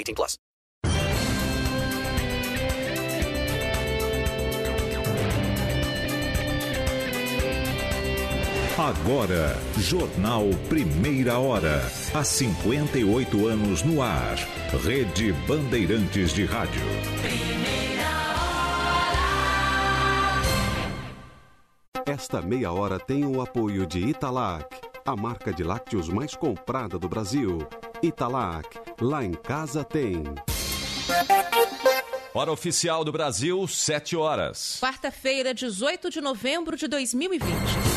18 plus. Agora, Jornal Primeira Hora. Há 58 anos no ar. Rede Bandeirantes de Rádio. Esta meia hora tem o apoio de Italac, a marca de lácteos mais comprada do Brasil. Italac, lá em casa tem. Hora oficial do Brasil, 7 horas. Quarta-feira, 18 de novembro de 2020.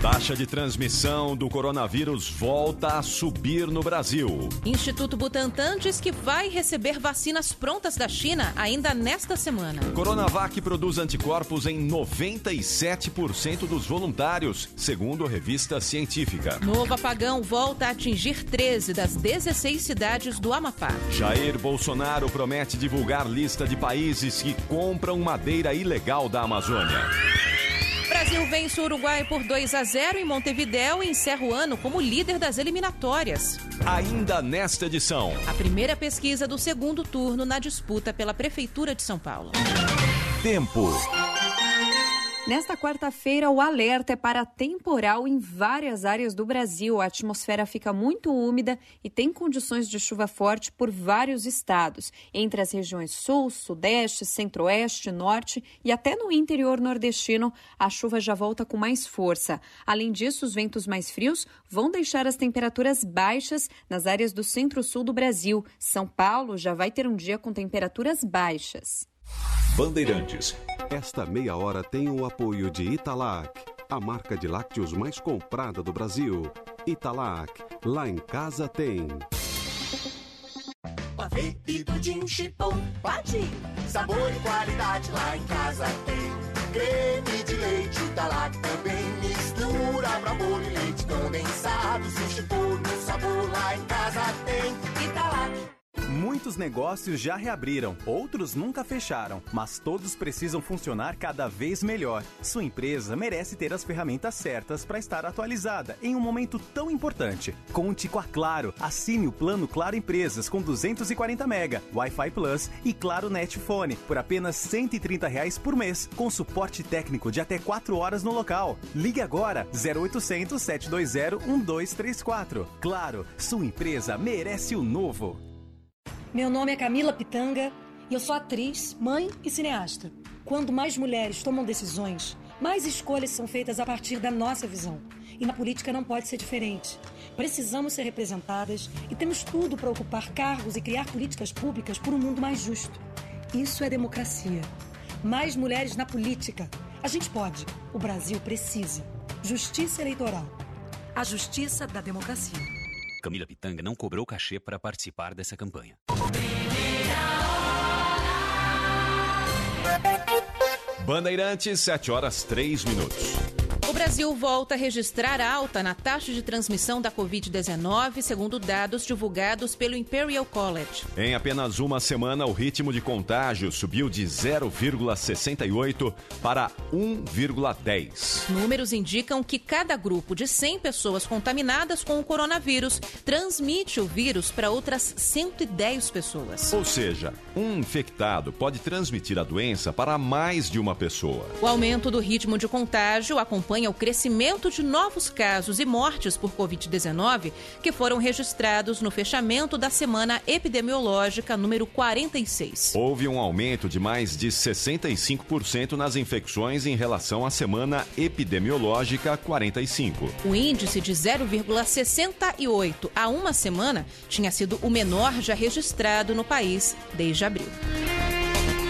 Taxa de transmissão do coronavírus volta a subir no Brasil. Instituto Butantan diz que vai receber vacinas prontas da China ainda nesta semana. Coronavac produz anticorpos em 97% dos voluntários, segundo a revista científica. Novo apagão volta a atingir 13 das 16 cidades do Amapá. Jair Bolsonaro promete divulgar lista de países que compram madeira ilegal da Amazônia. Brasil vence o Uruguai por 2 a 0 em Montevidéu e encerra o ano como líder das eliminatórias. Ainda nesta edição. A primeira pesquisa do segundo turno na disputa pela Prefeitura de São Paulo. Tempo. Nesta quarta-feira, o alerta é para temporal em várias áreas do Brasil. A atmosfera fica muito úmida e tem condições de chuva forte por vários estados, entre as regiões sul, sudeste, centro-oeste, norte e até no interior nordestino. A chuva já volta com mais força. Além disso, os ventos mais frios vão deixar as temperaturas baixas nas áreas do centro-sul do Brasil. São Paulo já vai ter um dia com temperaturas baixas. Bandeirantes. Esta meia hora tem o apoio de Italac, a marca de lácteos mais comprada do Brasil. Italac, lá em casa tem. Pavê e pudim chipom, pati. Sabor e qualidade lá em casa tem. Creme de leite Italac também. Mistura pra bolo e leite condensado. Se chipom no sabor lá em casa tem. Italac. Muitos negócios já reabriram, outros nunca fecharam, mas todos precisam funcionar cada vez melhor. Sua empresa merece ter as ferramentas certas para estar atualizada em um momento tão importante. Conte com a Claro. Assine o plano Claro Empresas com 240 mega, Wi-Fi Plus e Claro Net Fone por apenas 130 reais por mês, com suporte técnico de até 4 horas no local. Ligue agora 0800 720 1234. Claro, sua empresa merece o novo. Meu nome é Camila Pitanga e eu sou atriz, mãe e cineasta. Quando mais mulheres tomam decisões, mais escolhas são feitas a partir da nossa visão. E na política não pode ser diferente. Precisamos ser representadas e temos tudo para ocupar cargos e criar políticas públicas por um mundo mais justo. Isso é democracia. Mais mulheres na política. A gente pode. O Brasil precisa. Justiça eleitoral. A justiça da democracia. Camila Pitanga não cobrou cachê para participar dessa campanha. Bandeirantes, 7 horas 3 minutos. O Brasil volta a registrar alta na taxa de transmissão da Covid-19, segundo dados divulgados pelo Imperial College. Em apenas uma semana, o ritmo de contágio subiu de 0,68 para 1,10. Números indicam que cada grupo de 100 pessoas contaminadas com o coronavírus transmite o vírus para outras 110 pessoas. Ou seja, um infectado pode transmitir a doença para mais de uma pessoa. O aumento do ritmo de contágio acompanha acompanha o crescimento de novos casos e mortes por Covid-19 que foram registrados no fechamento da semana epidemiológica número 46. Houve um aumento de mais de 65% nas infecções em relação à semana epidemiológica 45. O índice de 0,68 a uma semana tinha sido o menor já registrado no país desde abril.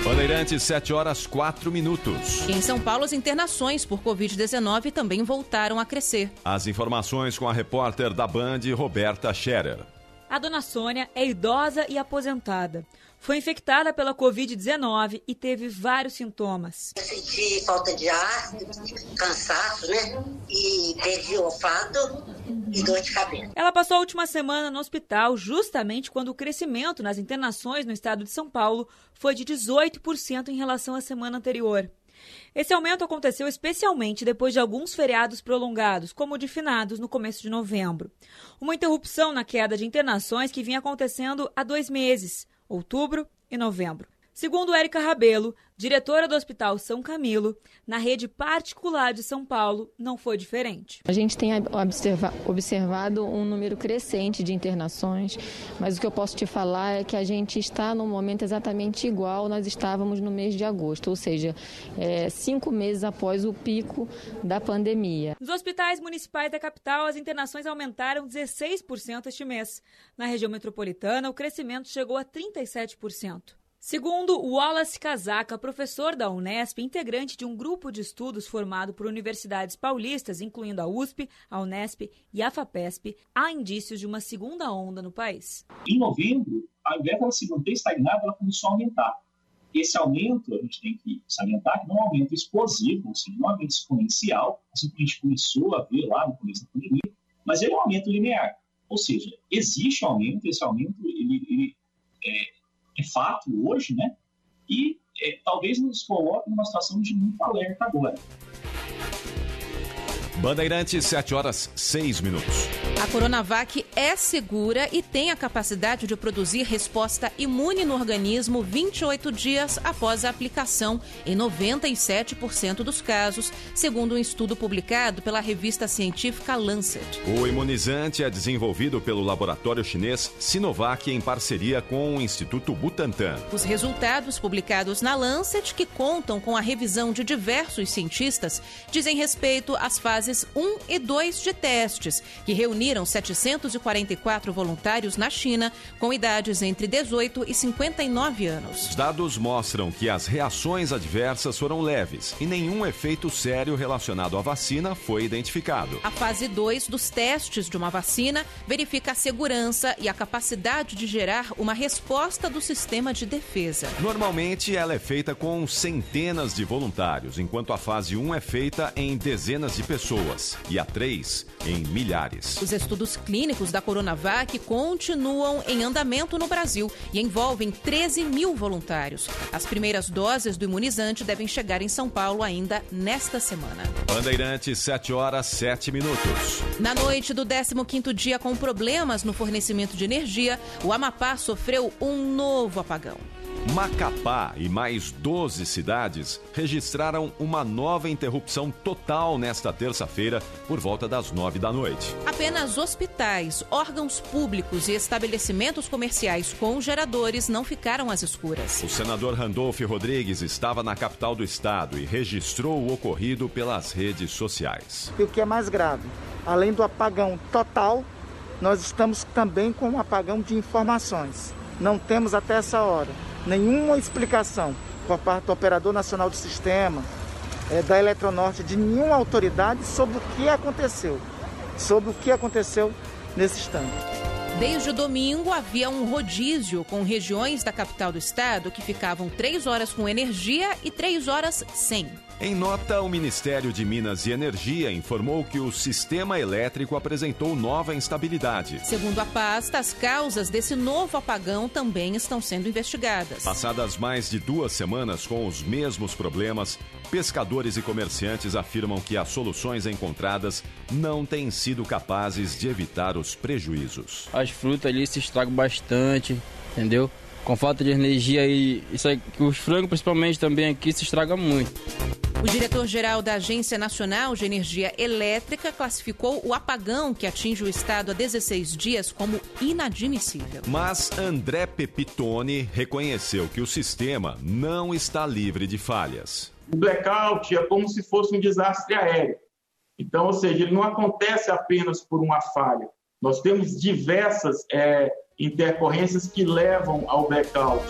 Bandeirantes, 7 horas 4 minutos. Em São Paulo, as internações por Covid-19 também voltaram a crescer. As informações com a repórter da Band, Roberta Scherer. A dona Sônia é idosa e aposentada. Foi infectada pela Covid-19 e teve vários sintomas. Eu senti falta de ar, cansaço, né? E perdi o olfato e dor de cabeça. Ela passou a última semana no hospital justamente quando o crescimento nas internações no estado de São Paulo foi de 18% em relação à semana anterior. Esse aumento aconteceu especialmente depois de alguns feriados prolongados, como o de finados no começo de novembro. Uma interrupção na queda de internações que vinha acontecendo há dois meses, outubro e novembro. Segundo Érica Rabelo, diretora do Hospital São Camilo, na rede particular de São Paulo não foi diferente. A gente tem observa observado um número crescente de internações, mas o que eu posso te falar é que a gente está num momento exatamente igual nós estávamos no mês de agosto, ou seja, é, cinco meses após o pico da pandemia. Nos hospitais municipais da capital, as internações aumentaram 16% este mês. Na região metropolitana, o crescimento chegou a 37%. Segundo Wallace Casaca, professor da Unesp, integrante de um grupo de estudos formado por universidades paulistas, incluindo a USP, a Unesp e a FAPESP, há indícios de uma segunda onda no país. Em novembro, ao invés dela se manter estagnada, ela começou a aumentar. Esse aumento, a gente tem que salientar que não é um aumento explosivo, ou seja, não é um aumento exponencial, assim como a gente começou a ver lá no começo da pandemia, mas ele é um aumento linear. Ou seja, existe um aumento, esse aumento ele, ele é, é fato hoje, né? E é, talvez nos coloque numa situação de muito alerta agora. Bandeirantes, 7 horas 6 minutos. A Coronavac é segura e tem a capacidade de produzir resposta imune no organismo 28 dias após a aplicação, em 97% dos casos, segundo um estudo publicado pela revista científica Lancet. O imunizante é desenvolvido pelo laboratório chinês Sinovac em parceria com o Instituto Butantan. Os resultados publicados na Lancet, que contam com a revisão de diversos cientistas, dizem respeito às fases 1 e 2 de testes, que reuniram reuniram 744 voluntários na China com idades entre 18 e 59 anos. Os dados mostram que as reações adversas foram leves e nenhum efeito sério relacionado à vacina foi identificado. A fase 2 dos testes de uma vacina verifica a segurança e a capacidade de gerar uma resposta do sistema de defesa. Normalmente ela é feita com centenas de voluntários, enquanto a fase 1 é feita em dezenas de pessoas e a 3 em milhares. Os estudos clínicos da Coronavac continuam em andamento no Brasil e envolvem 13 mil voluntários. As primeiras doses do imunizante devem chegar em São Paulo ainda nesta semana. Bandeirantes, 7 horas 7 minutos. Na noite do 15º dia com problemas no fornecimento de energia, o Amapá sofreu um novo apagão. Macapá e mais 12 cidades registraram uma nova interrupção total nesta terça-feira, por volta das 9 da noite. Apenas hospitais, órgãos públicos e estabelecimentos comerciais com geradores não ficaram às escuras. O senador Randolph Rodrigues estava na capital do estado e registrou o ocorrido pelas redes sociais. E o que é mais grave, além do apagão total, nós estamos também com um apagão de informações. Não temos até essa hora nenhuma explicação por parte do Operador Nacional do Sistema, é, da Eletronorte, de nenhuma autoridade sobre o que aconteceu, sobre o que aconteceu nesse instante. Desde o domingo havia um rodízio com regiões da capital do estado que ficavam três horas com energia e três horas sem. Em nota, o Ministério de Minas e Energia informou que o sistema elétrico apresentou nova instabilidade. Segundo a pasta, as causas desse novo apagão também estão sendo investigadas. Passadas mais de duas semanas com os mesmos problemas, pescadores e comerciantes afirmam que as soluções encontradas não têm sido capazes de evitar os prejuízos. As frutas ali se estragam bastante, entendeu? Com falta de energia e isso aí, os frangos principalmente também aqui se estragam muito. O diretor-geral da Agência Nacional de Energia Elétrica classificou o apagão que atinge o estado há 16 dias como inadmissível. Mas André Pepitone reconheceu que o sistema não está livre de falhas. O blackout é como se fosse um desastre aéreo. Então, ou seja, ele não acontece apenas por uma falha. Nós temos diversas é, intercorrências que levam ao blackout.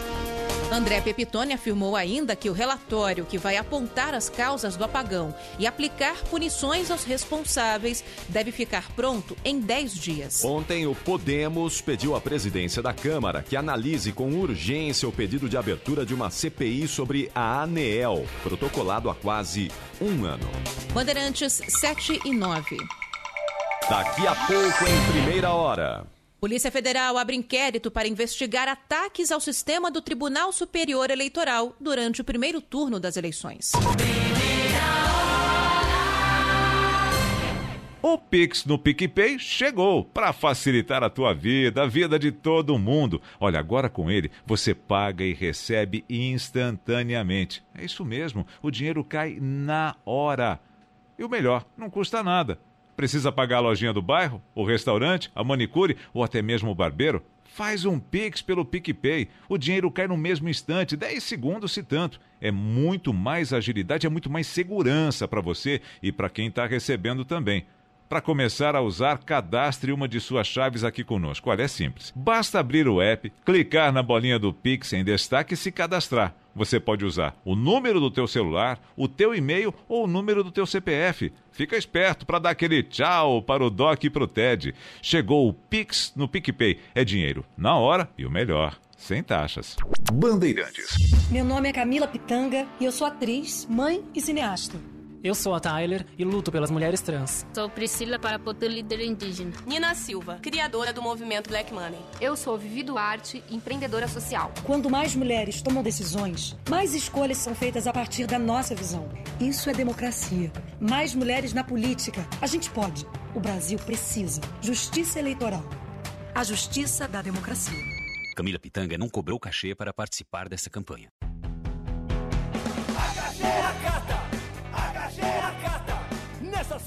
André Pepitone afirmou ainda que o relatório que vai apontar as causas do apagão e aplicar punições aos responsáveis deve ficar pronto em 10 dias. Ontem, o Podemos pediu à presidência da Câmara que analise com urgência o pedido de abertura de uma CPI sobre a ANEEL, protocolado há quase um ano. Bandeirantes 7 e 9. Daqui a pouco, em primeira hora. Polícia Federal abre inquérito para investigar ataques ao sistema do Tribunal Superior Eleitoral durante o primeiro turno das eleições. O Pix no PicPay chegou para facilitar a tua vida, a vida de todo mundo. Olha, agora com ele você paga e recebe instantaneamente. É isso mesmo, o dinheiro cai na hora. E o melhor, não custa nada. Precisa pagar a lojinha do bairro, o restaurante, a manicure ou até mesmo o barbeiro? Faz um Pix pelo PicPay. O dinheiro cai no mesmo instante, 10 segundos se tanto. É muito mais agilidade, é muito mais segurança para você e para quem está recebendo também. Para começar a usar, cadastre uma de suas chaves aqui conosco. Olha, é simples. Basta abrir o app, clicar na bolinha do Pix em destaque e se cadastrar. Você pode usar o número do teu celular, o teu e-mail ou o número do teu CPF. Fica esperto para dar aquele tchau para o Doc e para o Ted. Chegou o Pix no PicPay. É dinheiro na hora e o melhor, sem taxas. Bandeirantes. Meu nome é Camila Pitanga e eu sou atriz, mãe e cineasta. Eu sou a Tyler e luto pelas mulheres trans. Sou Priscila Parapoto, líder indígena. Nina Silva, criadora do movimento Black Money. Eu sou Vivi Duarte, empreendedora social. Quando mais mulheres tomam decisões, mais escolhas são feitas a partir da nossa visão. Isso é democracia. Mais mulheres na política. A gente pode. O Brasil precisa. Justiça eleitoral. A justiça da democracia. Camila Pitanga não cobrou cachê para participar dessa campanha.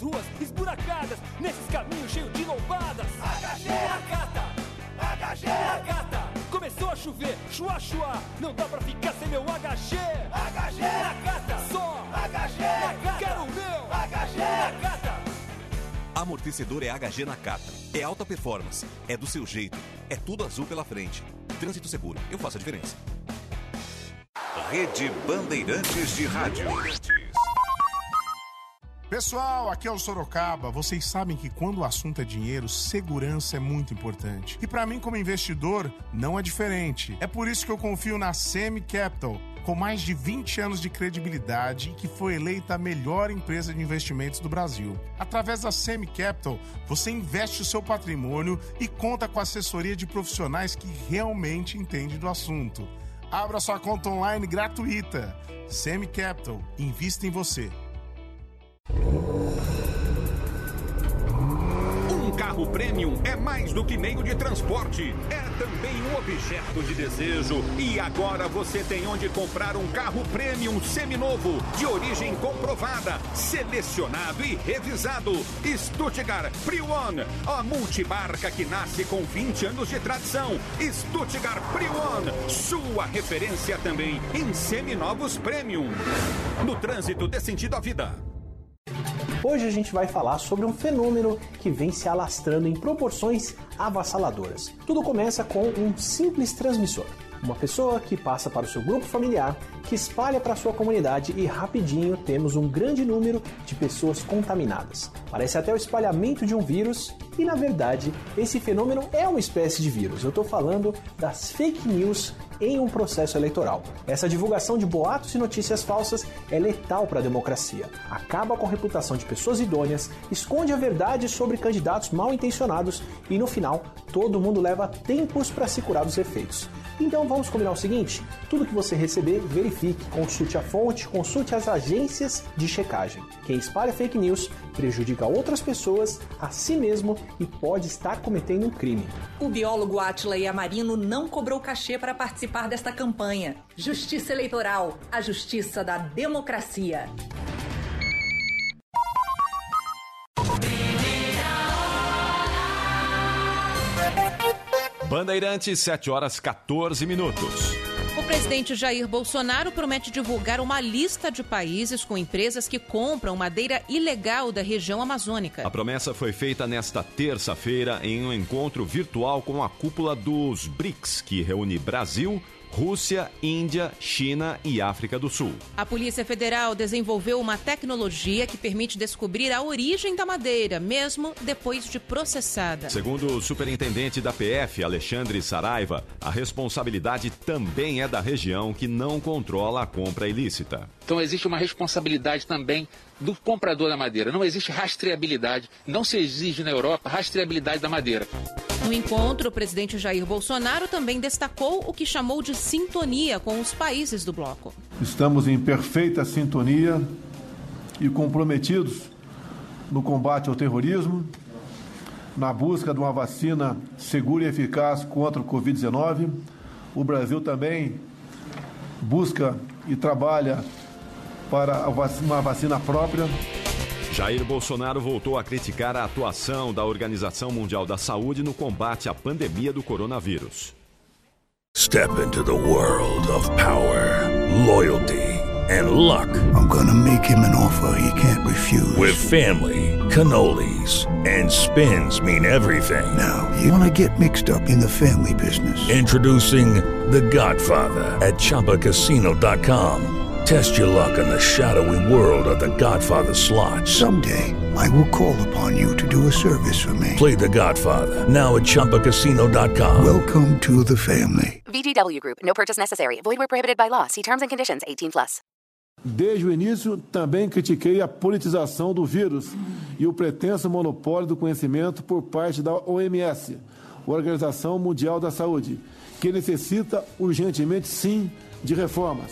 Nessas ruas esburacadas, nesses caminhos cheios de louvadas. HG Acata, HG Acata. Começou a chover, chua chua, não dá pra ficar sem meu HG. HG Acata, só HG Acata. Quero o meu HG Acata. Amortecedor é HG Nakata. É alta performance. É do seu jeito. É tudo azul pela frente. Trânsito seguro. Eu faço a diferença. Rede Bandeirantes de Rádio. Pessoal, aqui é o Sorocaba. Vocês sabem que quando o assunto é dinheiro, segurança é muito importante. E para mim, como investidor, não é diferente. É por isso que eu confio na Semi Capital. Com mais de 20 anos de credibilidade e que foi eleita a melhor empresa de investimentos do Brasil. Através da Semi Capital, você investe o seu patrimônio e conta com assessoria de profissionais que realmente entendem do assunto. Abra sua conta online gratuita. Semi Capital, invista em você. Um carro premium é mais do que meio de transporte, é também um objeto de desejo. E agora você tem onde comprar um carro premium seminovo, de origem comprovada, selecionado e revisado. Stuttgart Pre-One, a multimarca que nasce com 20 anos de tradição. Stuttgart Pre-One, sua referência também em seminovos premium. No trânsito dê sentido à vida. Hoje a gente vai falar sobre um fenômeno que vem se alastrando em proporções avassaladoras. Tudo começa com um simples transmissor. Uma pessoa que passa para o seu grupo familiar, que espalha para a sua comunidade e rapidinho temos um grande número de pessoas contaminadas. Parece até o espalhamento de um vírus e na verdade esse fenômeno é uma espécie de vírus. Eu estou falando das fake news em um processo eleitoral. Essa divulgação de boatos e notícias falsas é letal para a democracia. Acaba com a reputação de pessoas idôneas, esconde a verdade sobre candidatos mal intencionados e no final todo mundo leva tempos para se curar dos efeitos. Então vamos combinar o seguinte: tudo que você receber, verifique, consulte a fonte, consulte as agências de checagem. Quem espalha fake news prejudica outras pessoas, a si mesmo e pode estar cometendo um crime. O biólogo Atila Yamarino não cobrou cachê para participar desta campanha. Justiça Eleitoral, a justiça da democracia. Bandeirantes, 7 horas 14 minutos. O presidente Jair Bolsonaro promete divulgar uma lista de países com empresas que compram madeira ilegal da região amazônica. A promessa foi feita nesta terça-feira em um encontro virtual com a cúpula dos BRICS, que reúne Brasil, Rússia, Índia, China e África do Sul. A Polícia Federal desenvolveu uma tecnologia que permite descobrir a origem da madeira, mesmo depois de processada. Segundo o superintendente da PF, Alexandre Saraiva, a responsabilidade também é da região que não controla a compra ilícita. Então existe uma responsabilidade também do comprador da madeira. Não existe rastreabilidade, não se exige na Europa rastreabilidade da madeira. No encontro, o presidente Jair Bolsonaro também destacou o que chamou de sintonia com os países do bloco. Estamos em perfeita sintonia e comprometidos no combate ao terrorismo, na busca de uma vacina segura e eficaz contra o Covid-19. O Brasil também busca e trabalha para uma vacina própria. Jair Bolsonaro voltou a criticar a atuação da Organização Mundial da Saúde no combate à pandemia do coronavírus. Step into the world of power, loyalty and luck. I'm gonna make him an offer he can't refuse. With family, cannolis and spins mean everything. Now, you wanna get mixed up in the family business. Introducing The Godfather at chapacasino.com. Test your luck in the shadowy world of the Godfather slot. Someday, I will call upon you to do a service for me. Play the Godfather, now at Chumpacasino.com. Welcome to the family. VGW Group, no purchase necessary. Void where prohibited by law. See terms and conditions 18 plus. Desde o início, também critiquei a politização do vírus e o pretenso monopólio do conhecimento por parte da OMS, Organização Mundial da Saúde, que necessita urgentemente, sim, de reformas.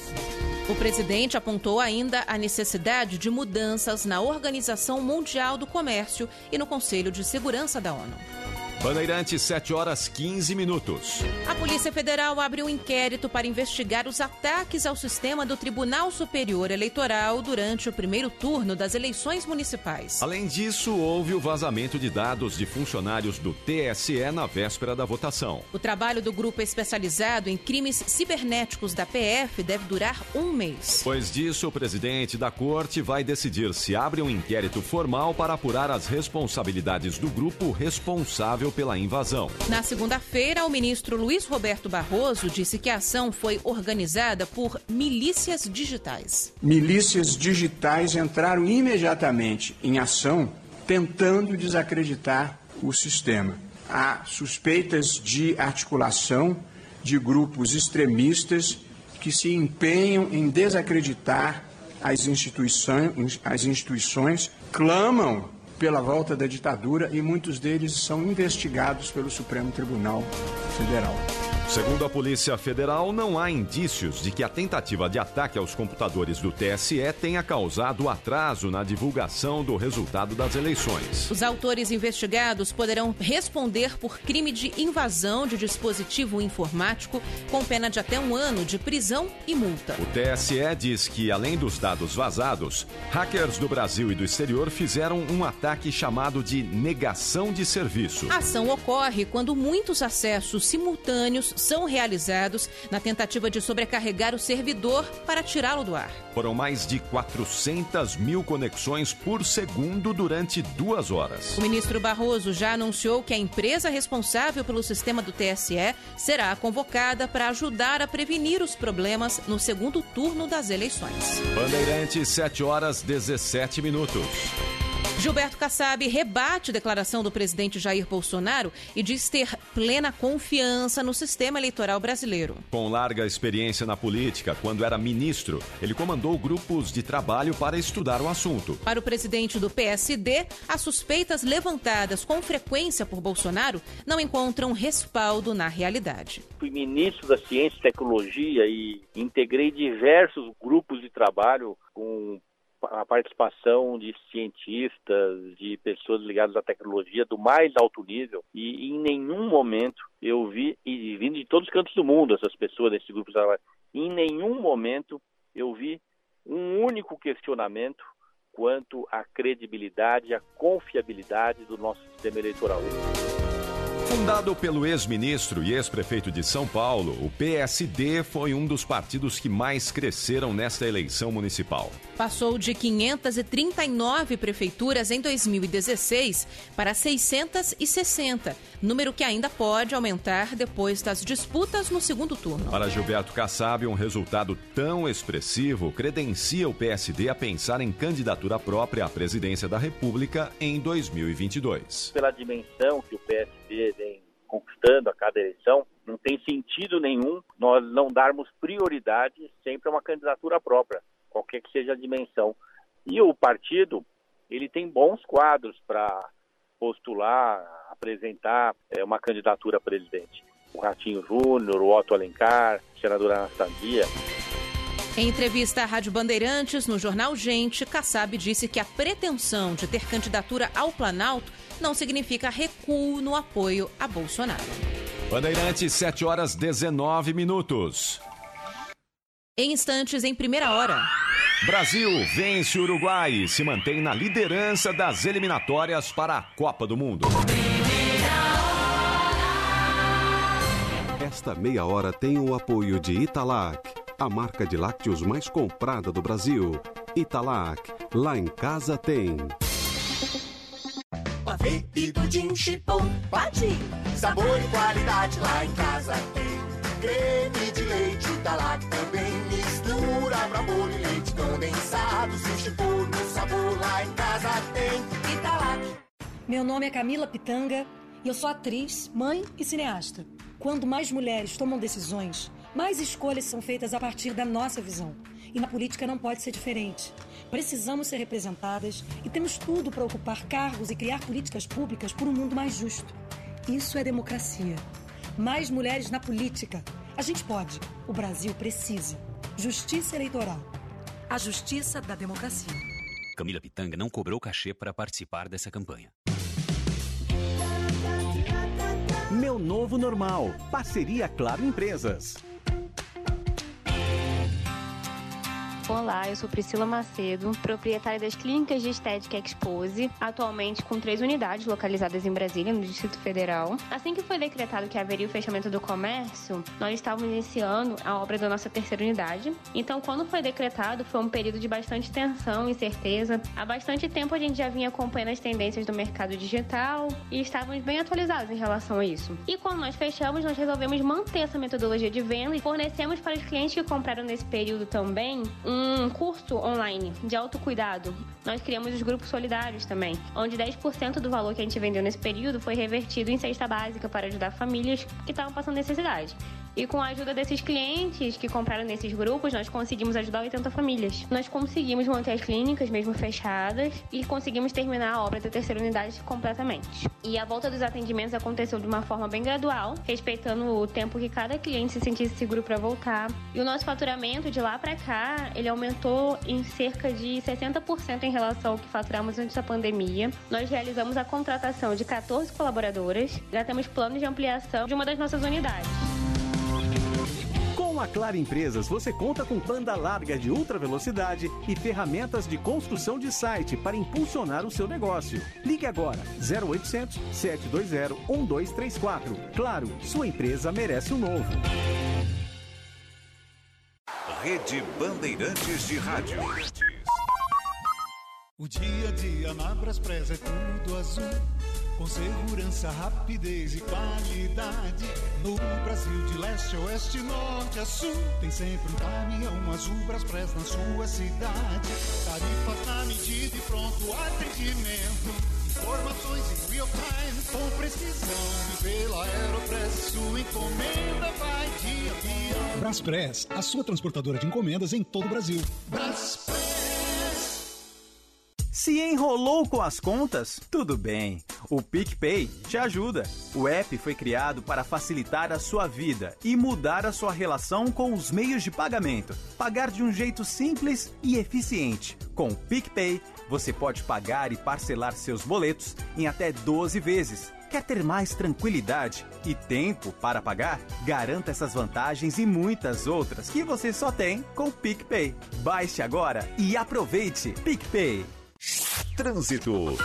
O presidente apontou ainda a necessidade de mudanças na Organização Mundial do Comércio e no Conselho de Segurança da ONU. Bandeirantes, 7 horas 15 minutos. A Polícia Federal abriu um inquérito para investigar os ataques ao sistema do Tribunal Superior Eleitoral durante o primeiro turno das eleições municipais. Além disso, houve o vazamento de dados de funcionários do TSE na véspera da votação. O trabalho do grupo especializado em crimes cibernéticos da PF deve durar um mês. Pois disso, o presidente da corte vai decidir se abre um inquérito formal para apurar as responsabilidades do grupo responsável pela invasão. Na segunda-feira, o ministro Luiz Roberto Barroso disse que a ação foi organizada por milícias digitais. Milícias digitais entraram imediatamente em ação tentando desacreditar o sistema. Há suspeitas de articulação de grupos extremistas que se empenham em desacreditar as instituições, as instituições clamam pela volta da ditadura e muitos deles são investigados pelo Supremo Tribunal Federal. Segundo a Polícia Federal, não há indícios de que a tentativa de ataque aos computadores do TSE tenha causado atraso na divulgação do resultado das eleições. Os autores investigados poderão responder por crime de invasão de dispositivo informático com pena de até um ano de prisão e multa. O TSE diz que, além dos dados vazados, hackers do Brasil e do exterior fizeram um ataque chamado de negação de serviço. A ação ocorre quando muitos acessos simultâneos são realizados na tentativa de sobrecarregar o servidor para tirá-lo do ar. Foram mais de 400 mil conexões por segundo durante duas horas. O ministro Barroso já anunciou que a empresa responsável pelo sistema do TSE será convocada para ajudar a prevenir os problemas no segundo turno das eleições. Bandeirantes, 7 horas 17 minutos. Gilberto Kassab rebate a declaração do presidente Jair Bolsonaro e diz ter plena confiança no sistema eleitoral brasileiro. Com larga experiência na política, quando era ministro, ele comandou grupos de trabalho para estudar o assunto. Para o presidente do PSD, as suspeitas levantadas com frequência por Bolsonaro não encontram respaldo na realidade. Fui ministro da Ciência e Tecnologia e integrei diversos grupos de trabalho com a participação de cientistas, de pessoas ligadas à tecnologia do mais alto nível e em nenhum momento eu vi, e vindo de todos os cantos do mundo essas pessoas desse grupo de trabalho, em nenhum momento eu vi um único questionamento quanto à credibilidade, à confiabilidade do nosso sistema eleitoral. Fundado pelo ex-ministro e ex-prefeito de São Paulo, o PSD foi um dos partidos que mais cresceram nesta eleição municipal. Passou de 539 prefeituras em 2016 para 660, número que ainda pode aumentar depois das disputas no segundo turno. Para Gilberto Kassab, um resultado tão expressivo credencia o PSD a pensar em candidatura própria à presidência da República em 2022. Pela dimensão que o PSD vem conquistando a cada eleição, não tem sentido nenhum nós não darmos prioridade sempre a uma candidatura própria qualquer que seja a dimensão. E o partido, ele tem bons quadros para postular, apresentar é, uma candidatura a presidente. O Ratinho Júnior, o Otto Alencar, a senadora Anastasia. Em entrevista à Rádio Bandeirantes, no jornal Gente, Kassab disse que a pretensão de ter candidatura ao Planalto não significa recuo no apoio a Bolsonaro. Bandeirantes, 7 horas 19 minutos. Em instantes, em primeira hora. Brasil vence o Uruguai e se mantém na liderança das eliminatórias para a Copa do Mundo. Esta meia hora tem o apoio de Italac, a marca de lácteos mais comprada do Brasil. Italac, lá em casa tem. Pavê e pudim chipom, pati. Sabor e qualidade lá em casa tem. Creme de leite Italac também mistura e leite condensado. No sabor lá em casa tem Italac. Meu nome é Camila Pitanga e eu sou atriz, mãe e cineasta. Quando mais mulheres tomam decisões, mais escolhas são feitas a partir da nossa visão. E na política não pode ser diferente. Precisamos ser representadas e temos tudo para ocupar cargos e criar políticas públicas por um mundo mais justo. Isso é democracia. Mais mulheres na política. A gente pode. O Brasil precisa. Justiça eleitoral. A justiça da democracia. Camila Pitanga não cobrou cachê para participar dessa campanha. Meu novo normal. Parceria Claro Empresas. Olá, eu sou Priscila Macedo, proprietária das Clínicas de Estética Expose, atualmente com três unidades localizadas em Brasília, no Distrito Federal. Assim que foi decretado que haveria o fechamento do comércio, nós estávamos iniciando a obra da nossa terceira unidade. Então, quando foi decretado, foi um período de bastante tensão e incerteza. Há bastante tempo a gente já vinha acompanhando as tendências do mercado digital e estávamos bem atualizados em relação a isso. E quando nós fechamos, nós resolvemos manter essa metodologia de venda e fornecemos para os clientes que compraram nesse período também um um curso online de autocuidado. Nós criamos os grupos solidários também, onde 10% do valor que a gente vendeu nesse período foi revertido em cesta básica para ajudar famílias que estavam passando necessidade. E com a ajuda desses clientes que compraram nesses grupos, nós conseguimos ajudar 80 famílias. Nós conseguimos manter as clínicas mesmo fechadas e conseguimos terminar a obra da terceira unidade completamente. E a volta dos atendimentos aconteceu de uma forma bem gradual, respeitando o tempo que cada cliente se sentisse seguro para voltar. E o nosso faturamento de lá para cá, ele aumentou em cerca de 60% em relação ao que faturamos antes da pandemia. Nós realizamos a contratação de 14 colaboradoras, já temos planos de ampliação de uma das nossas unidades. Com a Claro Empresas, você conta com banda larga de ultra velocidade e ferramentas de construção de site para impulsionar o seu negócio. Ligue agora 0800 720 1234. Claro, sua empresa merece o um novo. Rede Bandeirantes de Rádio. O dia a dia na Braspress é tudo azul. Com segurança, rapidez e qualidade. No Brasil, de leste a oeste, norte a sul. Tem sempre um caminhão azul Braspress na sua cidade. Tarifas na medida e pronto atendimento. Informações em real time com precisão. E pela Aeropress, sua encomenda vai de avião. Braspress, a sua transportadora de encomendas em todo o Brasil. Braspress. Se enrolou com as contas? Tudo bem. O PicPay te ajuda. O app foi criado para facilitar a sua vida e mudar a sua relação com os meios de pagamento. Pagar de um jeito simples e eficiente. Com o PicPay, você pode pagar e parcelar seus boletos em até 12 vezes. Quer ter mais tranquilidade e tempo para pagar? Garanta essas vantagens e muitas outras que você só tem com o PicPay. Baixe agora e aproveite. PicPay. Trânsito.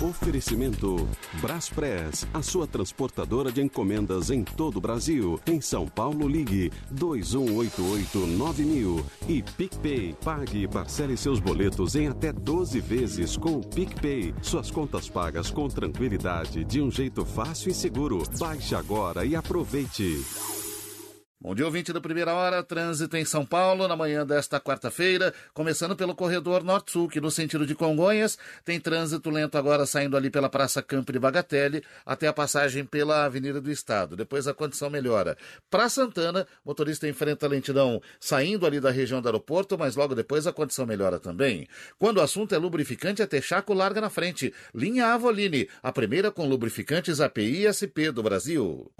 Oferecimento Braspress, a sua transportadora de encomendas em todo o Brasil. Em São Paulo, ligue 2188-9000 e PicPay. Pague e parcele seus boletos em até 12 vezes com o PicPay. Suas contas pagas com tranquilidade, de um jeito fácil e seguro. Baixe agora e aproveite. Bom dia, ouvinte da primeira hora, trânsito em São Paulo, na manhã desta quarta-feira, começando pelo corredor Norte-Sul, que no sentido de Congonhas, tem trânsito lento agora saindo ali pela Praça Campo de Bagatelle, até a passagem pela Avenida do Estado. Depois a condição melhora. Para Santana, motorista enfrenta lentidão saindo ali da região do aeroporto, mas logo depois a condição melhora também. Quando o assunto é lubrificante, a Texaco larga na frente. Linha Avoline, a primeira com lubrificantes API e SP do Brasil.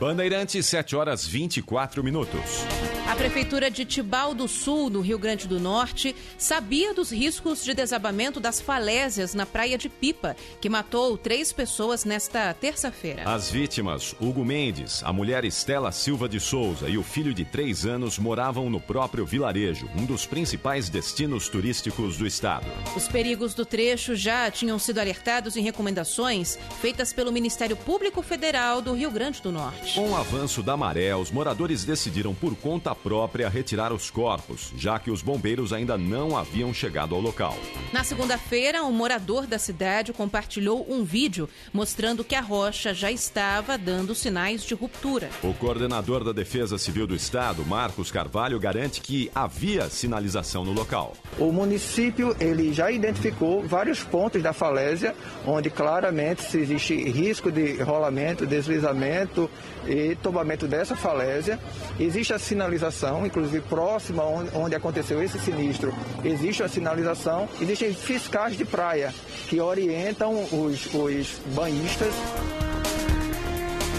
Bandeirantes, 7 horas 24 minutos. A Prefeitura de Tibau do Sul, no Rio Grande do Norte, sabia dos riscos de desabamento das falésias na Praia de Pipa, que matou três pessoas nesta terça-feira. As vítimas, Hugo Mendes, a mulher Estela Silva de Souza e o filho de três anos moravam no próprio vilarejo, um dos principais destinos turísticos do estado. Os perigos do trecho já tinham sido alertados em recomendações feitas pelo Ministério Público Federal do Rio Grande do Norte. Com o avanço da maré, os moradores decidiram por conta própria retirar os corpos, já que os bombeiros ainda não haviam chegado ao local. Na segunda-feira, um morador da cidade compartilhou um vídeo mostrando que a rocha já estava dando sinais de ruptura. O coordenador da Defesa Civil do Estado, Marcos Carvalho, garante que havia sinalização no local. O município ele já identificou vários pontos da falésia onde claramente se existe risco de rolamento, deslizamento e tombamento dessa falésia. Existe a sinalização, inclusive próxima onde, aconteceu esse sinistro, existe a sinalização. Existem fiscais de praia que orientam os, os banhistas.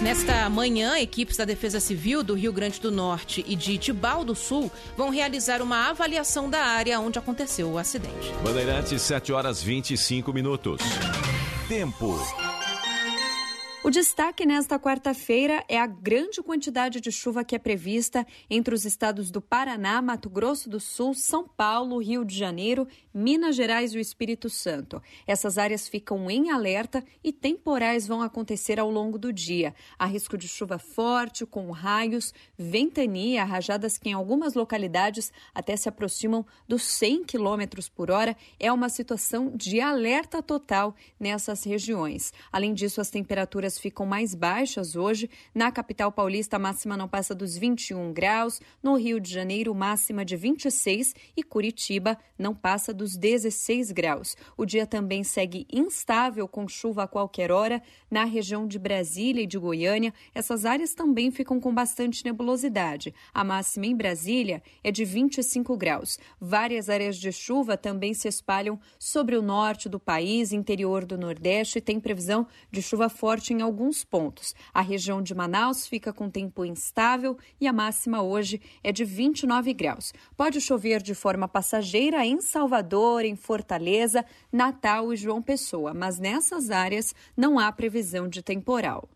Nesta manhã, equipes da Defesa Civil do Rio Grande do Norte e de Tibau do Sul vão realizar uma avaliação da área onde aconteceu o acidente. Bandeirantes, 7 horas 25 minutos. Tempo. Destaque nesta quarta-feira é a grande quantidade de chuva que é prevista entre os estados do Paraná, Mato Grosso do Sul, São Paulo, Rio de Janeiro, Minas Gerais e o Espírito Santo. Essas áreas ficam em alerta e temporais vão acontecer ao longo do dia. Há risco de chuva forte, com raios, ventania, rajadas que em algumas localidades até se aproximam dos 100 km por hora. É uma situação de alerta total nessas regiões. Além disso, as temperaturas ficam mais baixas hoje. Na capital paulista, a máxima não passa dos 21 graus. No Rio de Janeiro, máxima de 26 e Curitiba não passa dos 16 graus. O dia também segue instável, com chuva a qualquer hora. Na região de Brasília e de Goiânia, essas áreas também ficam com bastante nebulosidade. A máxima em Brasília é de 25 graus. Várias áreas de chuva também se espalham sobre o norte do país, interior do Nordeste, e tem previsão de chuva forte em alguns pontos. A região de Manaus fica com tempo instável e a máxima hoje é de 29 graus. Pode chover de forma passageira em Salvador, em Fortaleza, Natal e João Pessoa, mas nessas áreas não há previsão de temporal.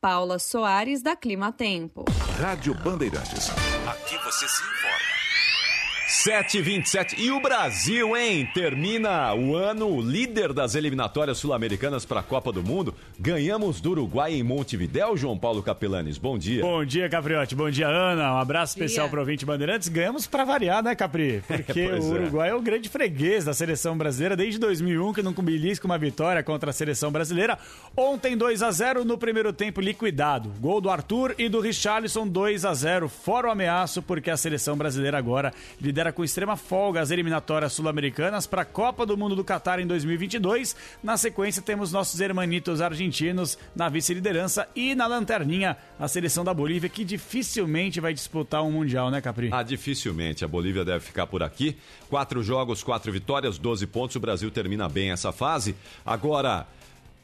Paula Soares, da Clima Tempo. Rádio Bandeirantes. Aqui você se informa. 727 e o Brasil, hein? Termina o ano líder das eliminatórias sul-americanas para a Copa do Mundo. Ganhamos do Uruguai em Montevidéu, João Paulo Capelanes. Bom dia. Bom dia, Capriotti. Bom dia, Ana. Um abraço especial para o ouvinte Bandeirantes. Ganhamos para variar, né, Capri? Porque o Uruguai é. é o grande freguês da seleção brasileira desde 2001, que não belisca uma vitória contra a seleção brasileira. Ontem 2 a 0 no primeiro tempo liquidado. Gol do Arthur e do Richarlison 2 a 0 fora o ameaço, porque a seleção brasileira agora lidera com extrema folga as eliminatórias sul-americanas para a Copa do Mundo do Catar em 2022. Na sequência, temos nossos hermanitos argentinos na vice-liderança e na lanterninha a seleção da Bolívia, que dificilmente vai disputar um Mundial, né, Capri? Ah, dificilmente. A Bolívia deve ficar por aqui. Quatro jogos, quatro vitórias, 12 pontos. O Brasil termina bem essa fase. Agora,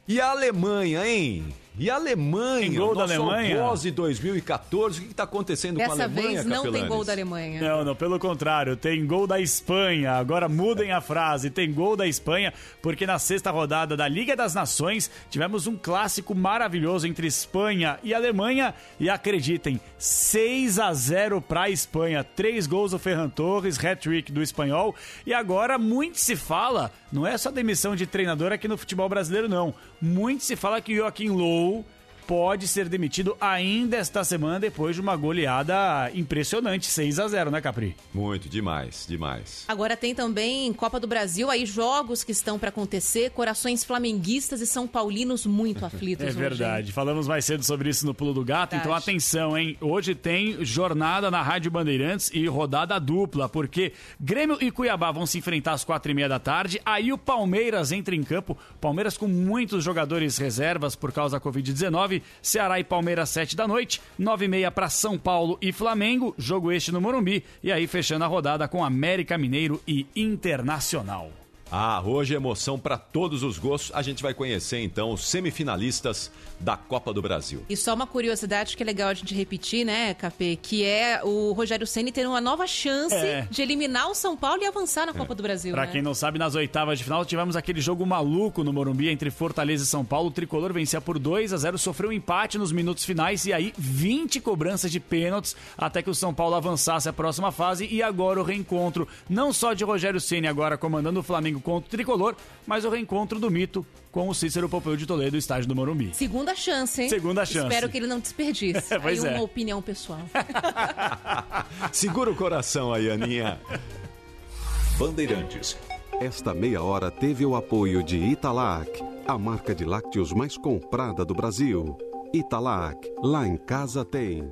e a Alemanha, hein? E a Alemanha? Tem gol da Alemanha? algoz 2014. O que está acontecendo com a Dessa Alemanha, vez não tem Capelanes? gol da Alemanha. Não, não, pelo contrário, tem gol da Espanha. Agora mudem a frase, tem gol da Espanha, porque na sexta rodada da Liga das Nações tivemos um clássico maravilhoso entre Espanha e Alemanha. E acreditem, 6 a 0 para a Espanha. Três gols do Ferran Torres, hat-trick do espanhol. E agora muito se fala, não é só demissão de treinador aqui no futebol brasileiro, não. Muito se fala que Joaquim ou pode ser demitido ainda esta semana depois de uma goleada impressionante, 6 a 0 né, Capri? Muito, demais, demais. Agora tem também Copa do Brasil, aí jogos que estão para acontecer, corações flamenguistas e são paulinos muito aflitos. É hoje, verdade. hein? Falamos mais cedo sobre isso no Pulo do Gato. Então Verdade. atenção, hein? Hoje tem jornada na Rádio Bandeirantes e rodada dupla, porque Grêmio e Cuiabá vão se enfrentar às quatro e meia da tarde. Aí o Palmeiras entra em campo. Palmeiras com muitos jogadores reservas por causa da Covid-19. Ceará e Palmeiras, sete da noite. Nove e meia para São Paulo e Flamengo. Jogo este no Morumbi. E aí fechando a rodada com América Mineiro e Internacional. Ah, hoje emoção para todos os gostos. A gente vai conhecer então os semifinalistas da Copa do Brasil. E só uma curiosidade que é legal a gente repetir, né, Capê? Que é o Rogério Ceni ter uma nova chance É. de eliminar o São Paulo e avançar na Copa do Brasil. Pra né? quem não sabe, nas oitavas de final tivemos aquele jogo maluco no Morumbi entre Fortaleza e São Paulo. O tricolor vencia por 2 a 0, sofreu um empate nos minutos finais e aí 20 cobranças de pênaltis até que o São Paulo avançasse à próxima fase e agora o reencontro não só de Rogério Ceni agora comandando o Flamengo contra o tricolor, mas o reencontro do mito com o Cícero Pompeu de Toledo, estádio do Morumbi. Segunda chance, hein? Segunda chance. Espero que ele não desperdice. Pois aí é. uma opinião pessoal. Segura o coração aí, Aninha. Bandeirantes. Esta meia hora teve o apoio de Italac, a marca de lácteos mais comprada do Brasil. Italac, lá em casa tem.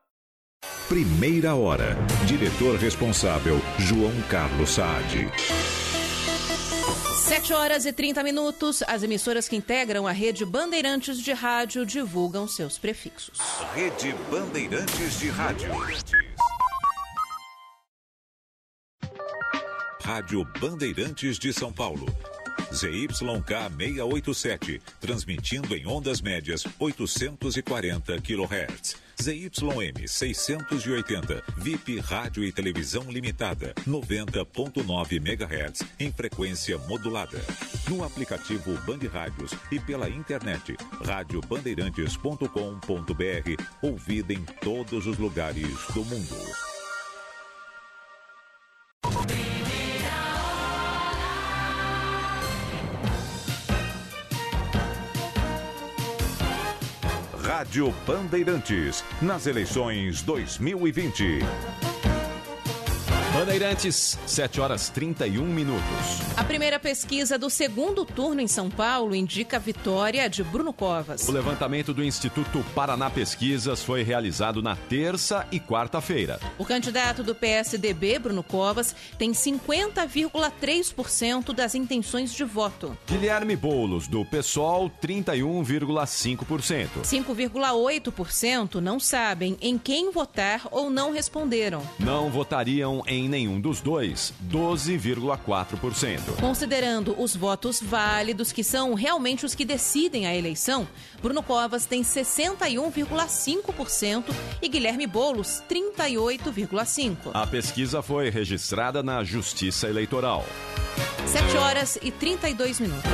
Primeira hora. Diretor responsável, João Carlos Saad. 7 horas e 30 minutos. As emissoras que integram a rede Bandeirantes de Rádio divulgam seus prefixos. Rede Bandeirantes de Rádio. Rádio Bandeirantes de São Paulo. ZYK 687, transmitindo em ondas médias 840 kHz. ZYM 680, VIP Rádio e Televisão Limitada, 90.9 MHz, em frequência modulada. No aplicativo Band Rádios e pela internet, radiobandeirantes.com.br, ouvida em todos os lugares do mundo. Rádio Bandeirantes, nas eleições 2020. Bandeirantes, 7 horas 31 minutos. A primeira pesquisa do segundo turno em São Paulo indica a vitória de Bruno Covas. O levantamento do Instituto Paraná Pesquisas foi realizado na terça e quarta-feira. O candidato do PSDB, Bruno Covas, tem 50,3% das intenções de voto. Guilherme Boulos, do PSOL, 31,5%. 5,8% não sabem em quem votar ou não responderam. Não votariam em nenhum dos dois, 12,4%. Considerando os votos válidos, que são realmente os que decidem a eleição, Bruno Covas tem 61,5% e Guilherme Boulos 38,5%. A pesquisa foi registrada na Justiça Eleitoral. 7 horas e 32 minutos.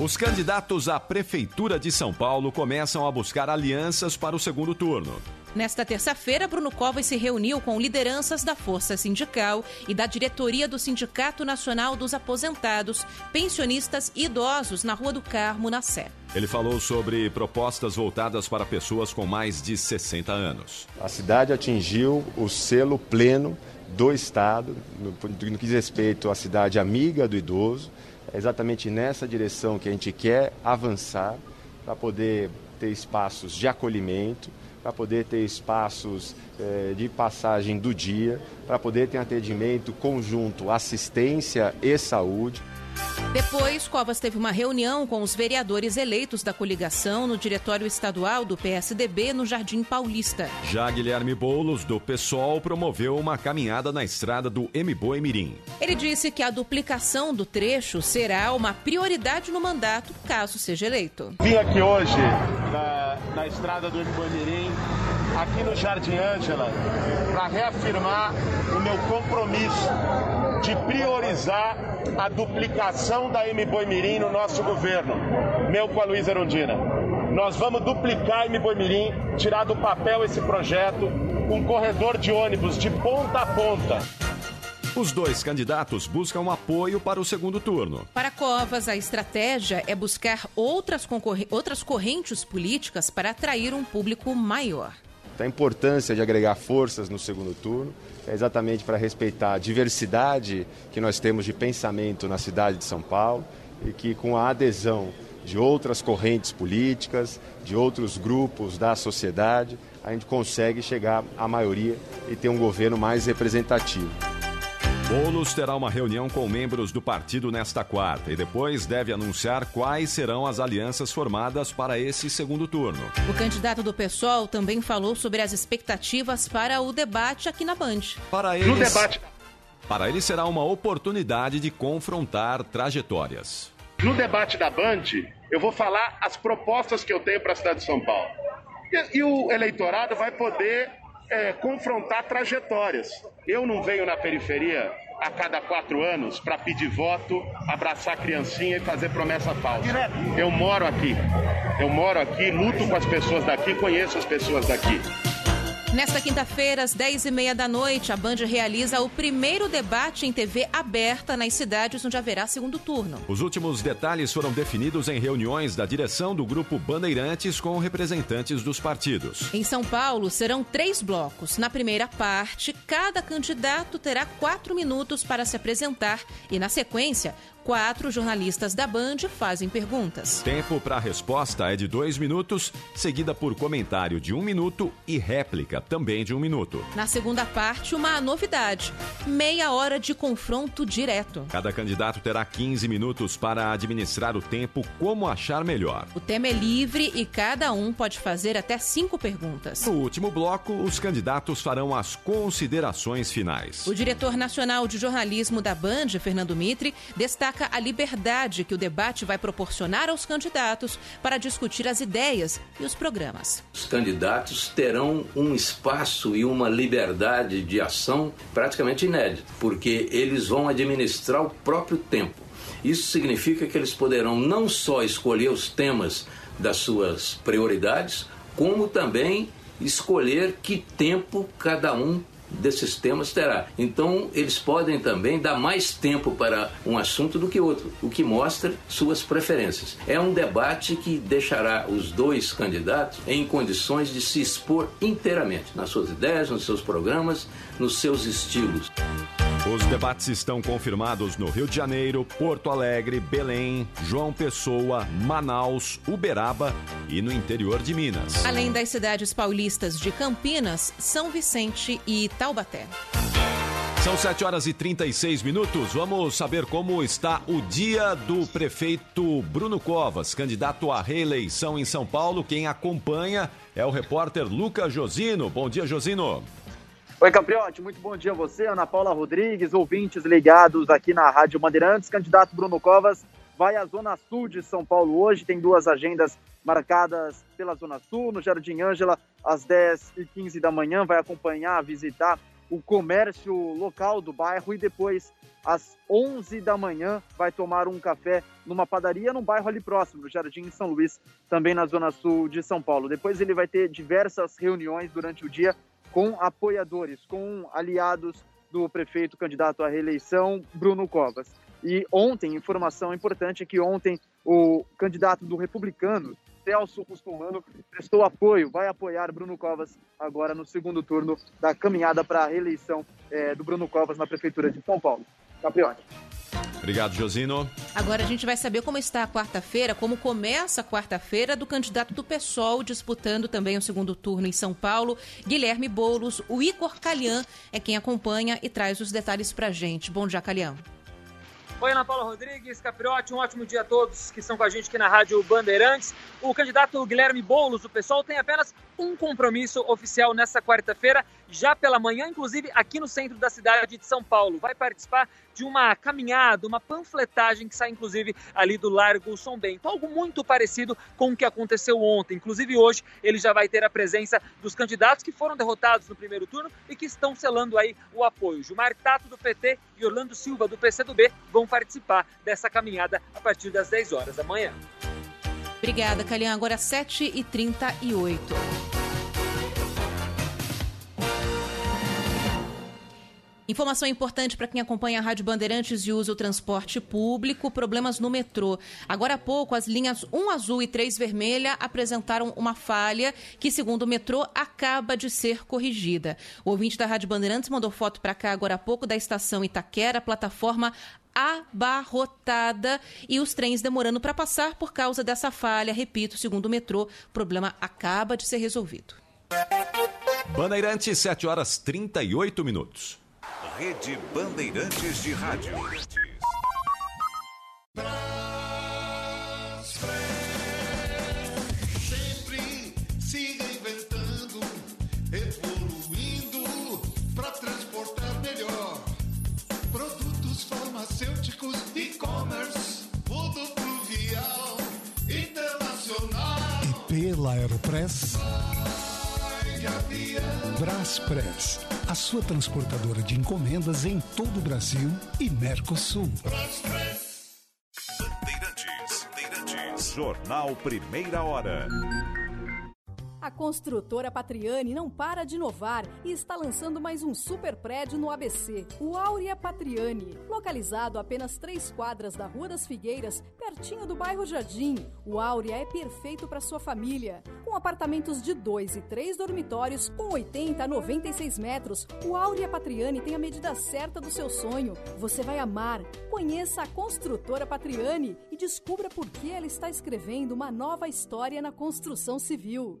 Os candidatos à Prefeitura de São Paulo começam a buscar alianças para o segundo turno. Nesta terça-feira, Bruno Covas se reuniu com lideranças da Força Sindical e da diretoria do Sindicato Nacional dos Aposentados, Pensionistas e Idosos na Rua do Carmo, na Sé. Ele falou sobre propostas voltadas para pessoas com mais de 60 anos. A cidade atingiu o selo pleno do Estado no, no que diz respeito à cidade amiga do idoso. É exatamente nessa direção que a gente quer avançar para poder ter espaços de acolhimento, para poder ter espaços eh, de passagem do dia, para poder ter atendimento conjunto, assistência e saúde. Depois, Covas teve uma reunião com os vereadores eleitos da coligação no Diretório Estadual do PSDB no Jardim Paulista. Já Guilherme Boulos, do PSOL, promoveu uma caminhada na estrada do Mboi Mirim. Ele disse que a duplicação do trecho será uma prioridade no mandato, caso seja eleito. Vim aqui hoje na, na estrada do Mboi Mirim, aqui no Jardim Ângela, para reafirmar o meu compromisso de priorizar a duplicação da M Mirim no nosso governo, meu com a Luísa Erundina. Nós vamos duplicar a M Mirim, tirar do papel esse projeto, um corredor de ônibus de ponta a ponta. Os dois candidatos buscam apoio para o segundo turno. Para Covas, a estratégia é buscar outras, outras correntes políticas para atrair um público maior. A importância de agregar forças no segundo turno é exatamente para respeitar a diversidade que nós temos de pensamento na cidade de São Paulo e que com a adesão de outras correntes políticas, de outros grupos da sociedade, a gente consegue chegar à maioria e ter um governo mais representativo. Boulos terá uma reunião com membros do partido nesta quarta e depois deve anunciar quais serão as alianças formadas para esse segundo turno. O candidato do PSOL também falou sobre as expectativas para o debate aqui na Band. Para eles, no debate. Para ele será uma oportunidade de confrontar trajetórias. No debate da Band, eu vou falar as propostas que eu tenho para a cidade de São Paulo. E, e o eleitorado vai poder é, confrontar trajetórias. Eu não venho na periferia a cada quatro anos para pedir voto, abraçar a criancinha e fazer promessa falsa. Eu moro aqui. Eu moro aqui, luto com as pessoas daqui, conheço as pessoas daqui. Nesta quinta-feira, às 10h30 da noite, a Band realiza o primeiro debate em TV aberta nas cidades onde haverá segundo turno. Os últimos detalhes foram definidos em reuniões da direção do Grupo Bandeirantes com representantes dos partidos. Em São Paulo, serão três blocos. Na primeira parte, cada candidato terá quatro minutos para se apresentar e, na sequência, Quatro jornalistas da Band fazem perguntas. Tempo para a resposta é de dois minutos, seguida por comentário de um minuto e réplica também de um minuto. Na segunda parte, uma novidade: meia hora de confronto direto. Cada candidato terá 15 minutos para administrar o tempo como achar melhor. O tema é livre e cada um pode fazer até cinco perguntas. No último bloco, os candidatos farão as considerações finais. O diretor nacional de jornalismo da Band, Fernando Mitre, destaca destaca a liberdade que o debate vai proporcionar aos candidatos para discutir as ideias e os programas. Os candidatos terão um espaço e uma liberdade de ação praticamente inédito, porque eles vão administrar o próprio tempo. Isso significa que eles poderão não só escolher os temas das suas prioridades, como também escolher que tempo cada um desses temas terá. Então, eles podem também dar mais tempo para um assunto do que outro, o que mostra suas preferências. É um debate que deixará os dois candidatos em condições de se expor inteiramente nas suas ideias, nos seus programas, nos seus estilos. Os debates estão confirmados no Rio de Janeiro, Porto Alegre, Belém, João Pessoa, Manaus, Uberaba e no interior de Minas. Além das cidades paulistas de Campinas, São Vicente e Taubaté. São 7 horas e 36 minutos. Vamos saber como está o dia do prefeito Bruno Covas, candidato à reeleição em São Paulo. Quem acompanha é o repórter Lucas Josino. Bom dia, Josino. Oi, Capriotti, muito bom dia a você, Ana Paula Rodrigues, ouvintes ligados aqui na Rádio Bandeirantes. Candidato Bruno Covas vai à Zona Sul de São Paulo hoje, tem duas agendas marcadas pela Zona Sul, no Jardim Ângela, às 10 e 15 da manhã, vai acompanhar, visitar o comércio local do bairro e depois, às 11 da manhã, vai tomar um café numa padaria num bairro ali próximo, no Jardim São Luís, também na zona sul de São Paulo. Depois ele vai ter diversas reuniões durante o dia com apoiadores, com aliados do prefeito candidato à reeleição, Bruno Covas. E ontem, informação importante é que ontem o candidato do Republicano, Celso Russomano, prestou apoio, vai apoiar Bruno Covas agora no segundo turno da caminhada para a reeleição é, do Bruno Covas na Prefeitura de São Paulo. Capriotti. Obrigado, Josino. Agora a gente vai saber como está a quarta-feira, como começa a quarta-feira do candidato do PSOL disputando também o segundo turno em São Paulo, Guilherme Boulos. O Igor Calian é quem acompanha e traz os detalhes pra gente. Bom dia, Calian. Oi, Ana Paula Rodrigues, Capriotti, um ótimo dia a todos que estão com a gente aqui na Rádio Bandeirantes. O candidato Guilherme Boulos, do PSOL, tem apenas um compromisso oficial nessa quarta-feira, já pela manhã, inclusive aqui no centro da cidade de São Paulo. Vai participar de uma caminhada, uma panfletagem que sai inclusive ali do Largo São Bento. Algo muito parecido com o que aconteceu ontem. Inclusive hoje ele já vai ter a presença dos candidatos que foram derrotados no primeiro turno e que estão selando aí o apoio. Gilmar Tato do PT e Orlando Silva do PCdoB vão participar dessa caminhada a partir das 10 horas da manhã. Obrigada, Calian. Agora 7h38. Informação importante para quem acompanha a Rádio Bandeirantes e usa o transporte público: problemas no metrô. Agora há pouco, as linhas 1 azul e 3 vermelha apresentaram uma falha que, segundo o metrô, acaba de ser corrigida. O ouvinte da Rádio Bandeirantes mandou foto para cá agora há pouco da estação Itaquera, plataforma abarrotada e os trens demorando para passar por causa dessa falha. Repito, segundo o metrô, o problema acaba de ser resolvido. Bandeirantes, 7 horas 38 minutos. Rede Bandeirantes de Rádio. Aeropress. Braspress, a sua transportadora de encomendas em todo o Brasil e Mercosul. Bandeirantes, Bandeirantes. Jornal Primeira Hora. A construtora Patriani não para de inovar e está lançando mais um super prédio no ABC, o Áurea Patriani. Localizado a apenas três quadras da Rua das Figueiras, pertinho do bairro Jardim, o Áurea é perfeito para sua família. Com apartamentos de dois e três dormitórios, com 80 a 96 metros, o Áurea Patriani tem a medida certa do seu sonho. Você vai amar. Conheça a construtora Patriani e descubra por que ela está escrevendo uma nova história na construção civil.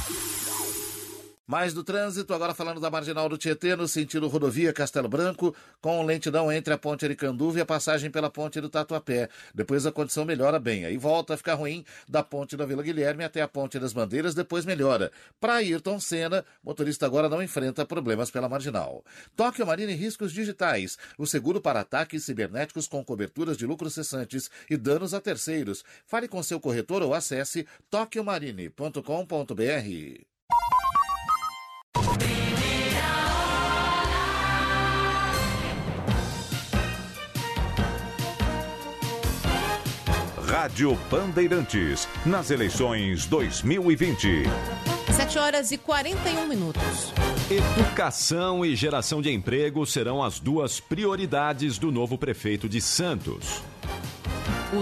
Mais do trânsito, agora falando da Marginal do Tietê, no sentido rodovia Castelo Branco, com lentidão entre a ponte Aricanduva e a passagem pela ponte do Tatuapé. Depois a condição melhora bem, aí volta a ficar ruim da ponte da Vila Guilherme até a ponte das Bandeiras, depois melhora. Para Ayrton Senna, motorista agora não enfrenta problemas pela Marginal. Tóquio Marine Riscos Digitais, o seguro para ataques cibernéticos com coberturas de lucros cessantes e danos a terceiros. Fale com seu corretor ou acesse tokyomarine.com.br. Rádio Bandeirantes. Nas eleições 2020. 7 horas e 41 minutos. Educação e geração de emprego serão as duas prioridades do novo prefeito de Santos. O,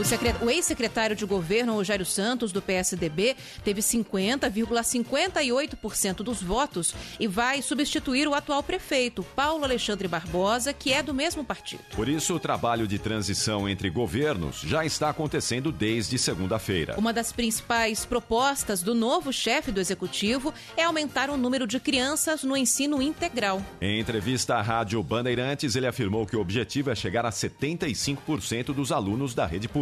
o ex-secretário de governo, Rogério Santos, do PSDB, teve 50,58% dos votos e vai substituir o atual prefeito, Paulo Alexandre Barbosa, que é do mesmo partido. Por isso, o trabalho de transição entre governos já está acontecendo desde segunda-feira. Uma das principais propostas do novo chefe do executivo é aumentar o número de crianças no ensino integral. Em entrevista à Rádio Bandeirantes, ele afirmou que o objetivo é chegar a 75% dos alunos da rede pública.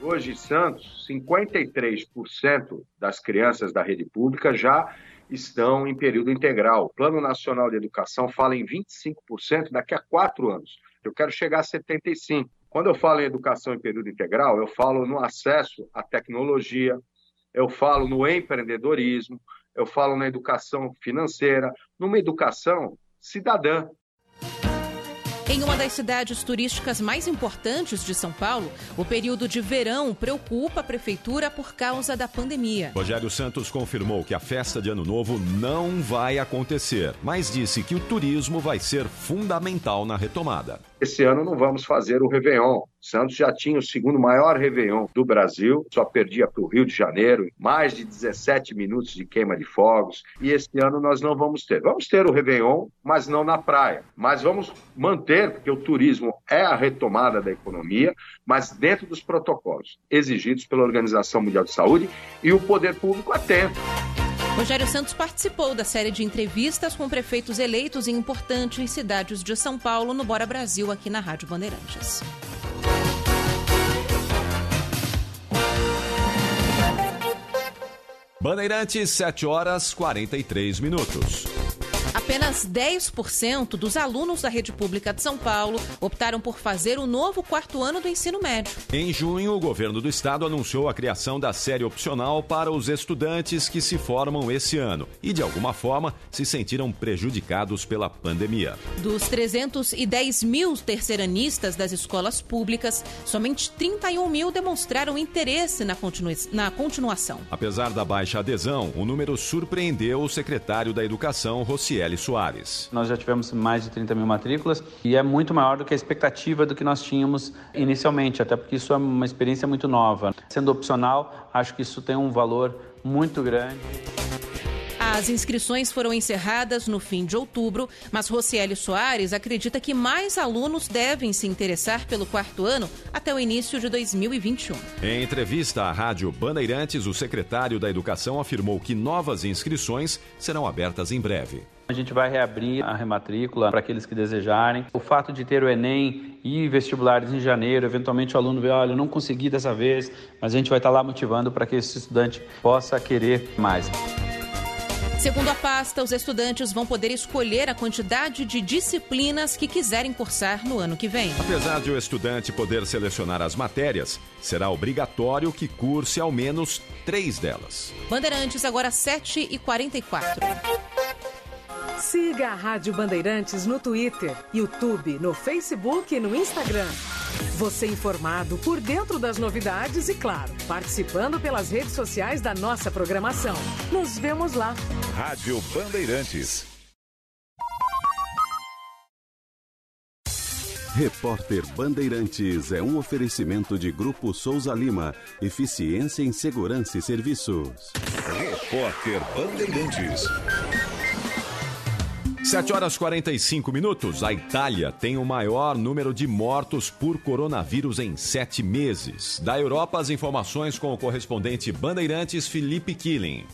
Hoje, em Santos, 53% das crianças da rede pública já estão em período integral. O Plano Nacional de Educação fala em 25% daqui a quatro anos. Eu quero chegar a 75%. Quando eu falo em educação em período integral, eu falo no acesso à tecnologia, eu falo no empreendedorismo, eu falo na educação financeira, numa educação cidadã. Em uma das cidades turísticas mais importantes de São Paulo, o período de verão preocupa a prefeitura por causa da pandemia. Rogério Santos confirmou que a festa de Ano Novo não vai acontecer, mas disse que o turismo vai ser fundamental na retomada. Esse ano não vamos fazer o Réveillon. Santos já tinha o segundo maior Réveillon do Brasil, só perdia para o Rio de Janeiro, mais de 17 minutos de queima de fogos. E esse ano nós não vamos ter. Vamos ter o Réveillon, mas não na praia. Mas vamos manter, porque o turismo é a retomada da economia, mas dentro dos protocolos exigidos pela Organização Mundial de Saúde e o poder público atento. Rogério Santos participou da série de entrevistas com prefeitos eleitos em importantes cidades de São Paulo no Bora Brasil, aqui na Rádio Bandeirantes. Bandeirantes, 7 horas 43 minutos. Apenas 10% dos alunos da rede pública de São Paulo optaram por fazer o novo quarto ano do ensino médio. Em junho, o governo do estado anunciou a criação da série opcional para os estudantes que se formam esse ano e, de alguma forma, se sentiram prejudicados pela pandemia. Dos 310 mil terceiranistas das escolas públicas, somente 31 mil demonstraram interesse na, continu... na continuação. Apesar da baixa adesão, o número surpreendeu o secretário da Educação, Rocieli Soares. Nós já tivemos mais de 30 mil matrículas e é muito maior do que a expectativa do que nós tínhamos inicialmente, até porque isso é uma experiência muito nova. Sendo opcional, acho que isso tem um valor muito grande. As inscrições foram encerradas no fim de outubro, mas Rocieli Soares acredita que mais alunos devem se interessar pelo quarto ano até o início de 2021. Em entrevista à Rádio Bandeirantes, o secretário da Educação afirmou que novas inscrições serão abertas em breve. A gente vai reabrir a rematrícula para aqueles que desejarem. O fato de ter o Enem e vestibulares em janeiro, eventualmente o aluno vê, olha, eu não consegui dessa vez, mas a gente vai estar lá motivando para que esse estudante possa querer mais. Segundo a pasta, os estudantes vão poder escolher a quantidade de disciplinas que quiserem cursar no ano que vem. Apesar de o estudante poder selecionar as matérias, será obrigatório que curse ao menos três delas. Bandeirantes, agora 7h44. Siga a Rádio Bandeirantes no Twitter, YouTube, no Facebook e no Instagram. Você informado por dentro das novidades e, claro, participando pelas redes sociais da nossa programação. Nos vemos lá. Rádio Bandeirantes. Repórter Bandeirantes é um oferecimento de Grupo Souza Lima. Eficiência em Segurança e Serviços. Repórter Bandeirantes. 7 horas 45 minutos. A Itália tem o maior número de mortos por coronavírus em sete meses. Da Europa, as informações com o correspondente Bandeirantes Felipe Killing.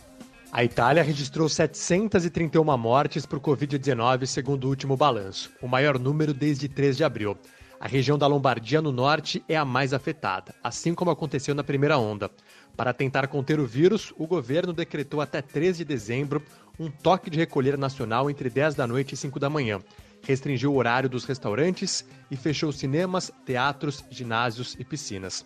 A Itália registrou 731 mortes por Covid-19, segundo o último balanço, o maior número desde 3 de abril. A região da Lombardia, no norte, é a mais afetada, assim como aconteceu na primeira onda. Para tentar conter o vírus, o governo decretou até 3 de dezembro um toque de recolher nacional entre 10 da noite e 5 da manhã. Restringiu o horário dos restaurantes e fechou cinemas, teatros, ginásios e piscinas.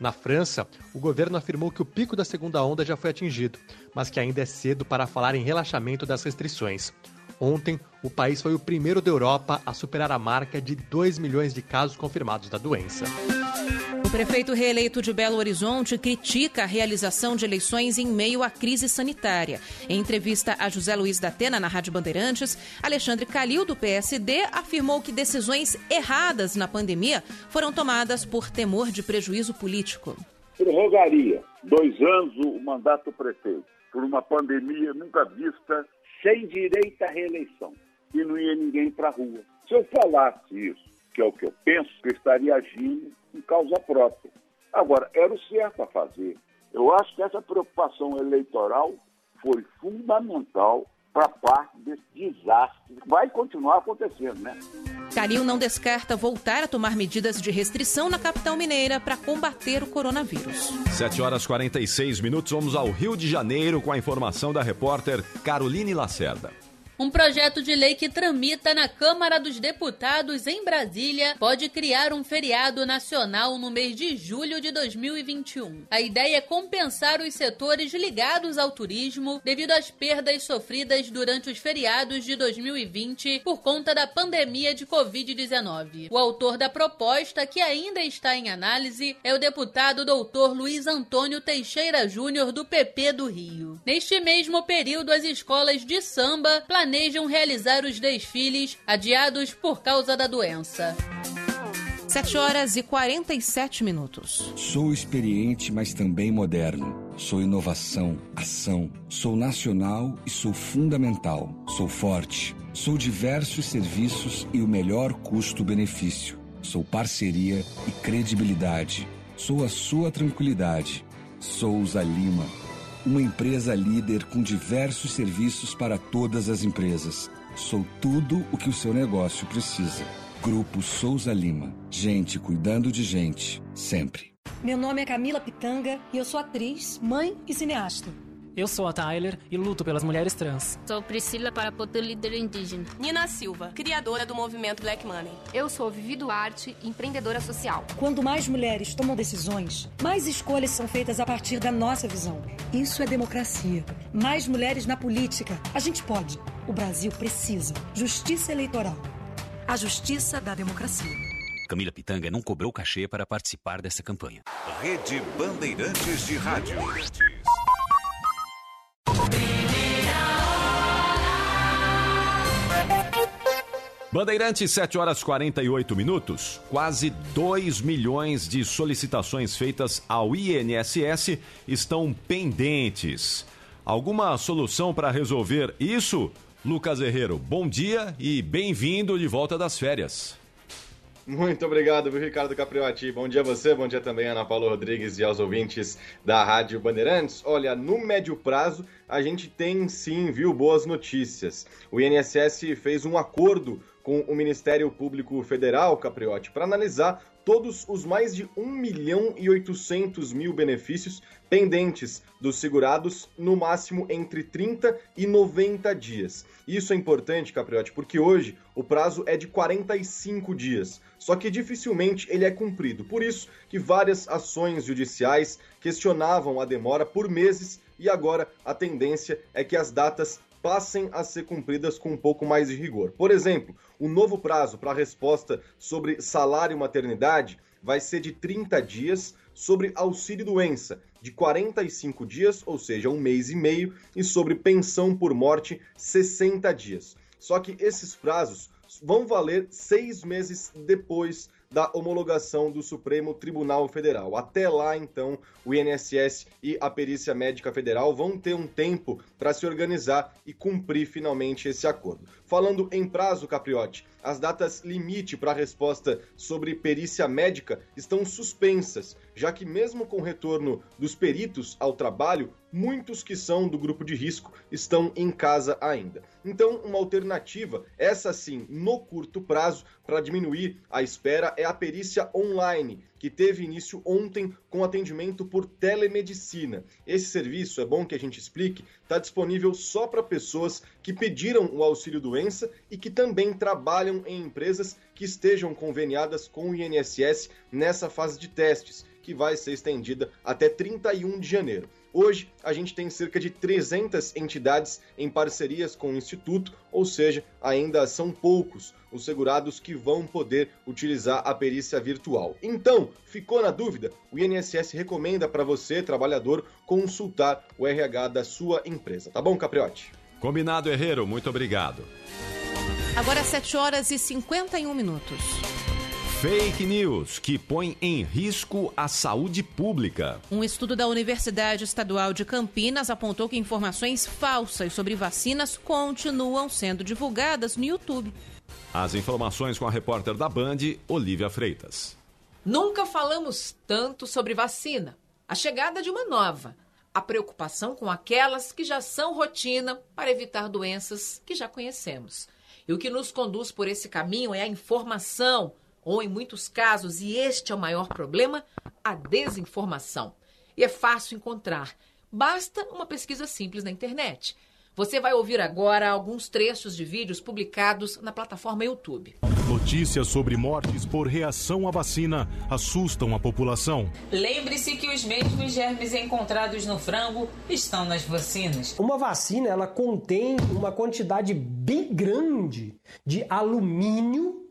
Na França, o governo afirmou que o pico da segunda onda já foi atingido, mas que ainda é cedo para falar em relaxamento das restrições. Ontem, o país foi o primeiro da Europa a superar a marca de 2 milhões de casos confirmados da doença. O prefeito reeleito de Belo Horizonte critica a realização de eleições em meio à crise sanitária. Em entrevista a José Luiz da Atena na Rádio Bandeirantes, Alexandre Calil, do PSD, afirmou que decisões erradas na pandemia foram tomadas por temor de prejuízo político. Prorrogaria dois anos o mandato do prefeito por uma pandemia nunca vista, sem direito à reeleição. E não ia ninguém para a rua. Se eu falasse isso, que é o que eu penso, eu estaria agindo em causa própria. Agora, era o certo a fazer. Eu acho que essa preocupação eleitoral foi fundamental para parte desse desastre. Vai continuar acontecendo, né? Calil não descarta voltar a tomar medidas de restrição na capital mineira para combater o coronavírus. 7 horas 46 minutos, vamos ao Rio de Janeiro com a informação da repórter Caroline Lacerda. Um projeto de lei que tramita na Câmara dos Deputados em Brasília pode criar um feriado nacional no mês de julho de 2021. A ideia é compensar os setores ligados ao turismo devido às perdas sofridas durante os feriados de 2020 por conta da pandemia de Covid-19. O autor da proposta, que ainda está em análise, é o deputado doutor Luiz Antônio Teixeira Júnior, do PP do Rio. Neste mesmo período, as escolas de samba planejam planejam realizar os desfiles adiados por causa da doença. 7 horas e 47 minutos. Sou experiente, mas também moderno. Sou inovação, ação. Sou nacional e sou fundamental. Sou forte. Sou diversos serviços e o melhor custo-benefício. Sou parceria e credibilidade. Sou a sua tranquilidade. Souza Lima uma empresa líder com diversos serviços para todas as empresas. Sou tudo o que o seu negócio precisa. Grupo Souza Lima. Gente cuidando de gente, sempre. Meu nome é Camila Pitanga e eu sou atriz, mãe e cineasta. Eu sou a Tyler e luto pelas mulheres trans. Sou Priscila Parapoto, líder indígena. Nina Silva, criadora do movimento Black Money. Eu sou Vivi Duarte, empreendedora social. Quando mais mulheres tomam decisões, mais escolhas são feitas a partir da nossa visão. Isso é democracia. Mais mulheres na política. A gente pode. O Brasil precisa. Justiça eleitoral. A justiça da democracia. Camila Pitanga não cobrou cachê para participar dessa campanha. Rede Bandeirantes de Rádio. Bandeirantes, 7 horas 48 minutos. Quase 2 milhões de solicitações feitas ao INSS estão pendentes. Alguma solução para resolver isso? Lucas Herrero, bom dia e bem-vindo de volta das férias. Muito obrigado, Ricardo Capriotti. Bom dia a você, bom dia também Ana Paula Rodrigues e aos ouvintes da Rádio Bandeirantes. Olha, no médio prazo, a gente tem sim, viu, boas notícias. O INSS fez um acordo com o Ministério Público Federal, Capriotti, para analisar todos os mais de 1 milhão e 800 mil benefícios pendentes dos segurados, no máximo entre 30 e 90 dias. Isso é importante, Capriotti, porque hoje o prazo é de 45 dias, só que dificilmente ele é cumprido. Por isso que várias ações judiciais questionavam a demora por meses e agora a tendência é que as datas passem a ser cumpridas com um pouco mais de rigor. Por exemplo, o novo prazo para a resposta sobre salário e maternidade vai ser de 30 dias, sobre auxílio doença de 45 dias, ou seja, um mês e meio, e sobre pensão por morte 60 dias. Só que esses prazos vão valer seis meses depois da homologação do Supremo Tribunal Federal. Até lá, então, o INSS e a Perícia Médica Federal vão ter um tempo para se organizar e cumprir finalmente esse acordo. Falando em prazo, Capriotti, as datas limite para a resposta sobre perícia médica estão suspensas, já que, mesmo com o retorno dos peritos ao trabalho, muitos que são do grupo de risco estão em casa ainda. Então, uma alternativa, essa sim, no curto prazo, para diminuir a espera, é a perícia online que teve início ontem com atendimento por telemedicina. Esse serviço, é bom que a gente explique, está disponível só para pessoas que pediram o auxílio doença e que também trabalham em empresas que estejam conveniadas com o INSS nessa fase de testes, que vai ser estendida até 31 de janeiro. Hoje, a gente tem cerca de 300 entidades em parcerias com o Instituto, ou seja, ainda são poucos os segurados que vão poder utilizar a perícia virtual. Então, ficou na dúvida? O INSS recomenda para você, trabalhador, consultar o RH da sua empresa. Tá bom, Capriotti? Combinado, Herreiro. Muito obrigado. Agora 7 horas e 51 minutos. Fake news que põe em risco a saúde pública. Um estudo da Universidade Estadual de Campinas apontou que informações falsas sobre vacinas continuam sendo divulgadas no YouTube. As informações com a repórter da Band, Olivia Freitas. Nunca falamos tanto sobre vacina. A chegada de uma nova. A preocupação com aquelas que já são rotina para evitar doenças que já conhecemos. E o que nos conduz por esse caminho é a informação, ou em muitos casos, e este é o maior problema, a desinformação. E é fácil encontrar. Basta uma pesquisa simples na internet. Você vai ouvir agora alguns trechos de vídeos publicados na plataforma YouTube. Notícias sobre mortes por reação à vacina assustam a população. Lembre-se que os mesmos germes encontrados no frango estão nas vacinas. Uma vacina, ela contém uma quantidade bem grande de alumínio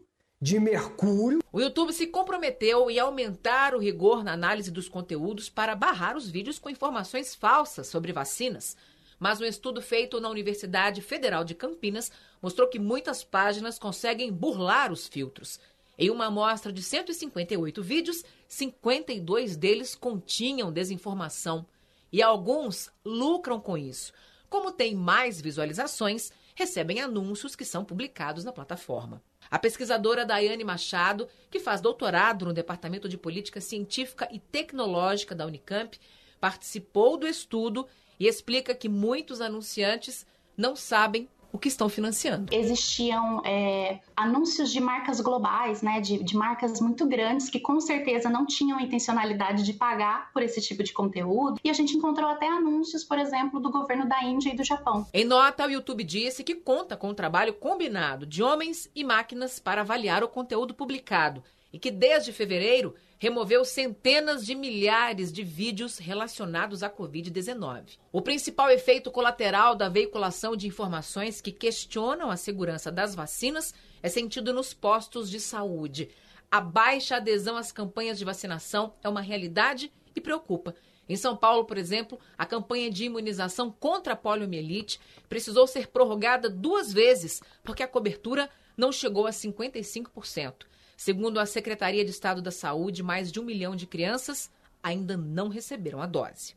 de mercúrio. O YouTube se comprometeu em aumentar o rigor na análise dos conteúdos para barrar os vídeos com informações falsas sobre vacinas. Mas um estudo feito na Universidade Federal de Campinas mostrou que muitas páginas conseguem burlar os filtros. Em uma amostra de 158 vídeos, 52 deles continham desinformação. E alguns lucram com isso. Como tem mais visualizações, recebem anúncios que são publicados na plataforma. A pesquisadora Daiane Machado, que faz doutorado no Departamento de Política Científica e Tecnológica da Unicamp, participou do estudo e explica que muitos anunciantes não sabem o que estão financiando. Existiam é, anúncios de marcas globais, né, de, de, marcas muito grandes que com certeza não tinham a intencionalidade de pagar por esse tipo de conteúdo. E a gente encontrou até anúncios, por exemplo, do governo da Índia e do Japão. Em nota, o YouTube disse que conta com um trabalho combinado de homens e máquinas para avaliar o conteúdo publicado e que desde fevereiro removeu centenas de milhares de vídeos relacionados à Covid-19. O principal efeito colateral da veiculação de informações que questionam a segurança das vacinas é sentido nos postos de saúde. A baixa adesão às campanhas de vacinação é uma realidade e preocupa. Em São Paulo, por exemplo, a campanha de imunização contra a poliomielite precisou ser prorrogada duas vezes, porque a cobertura não chegou a 55%. Segundo a Secretaria de Estado da Saúde, mais de um milhão de crianças ainda não receberam a dose.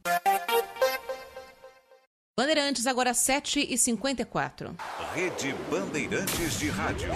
Bandeirantes, agora 7h54. Rede Bandeirantes de Rádio.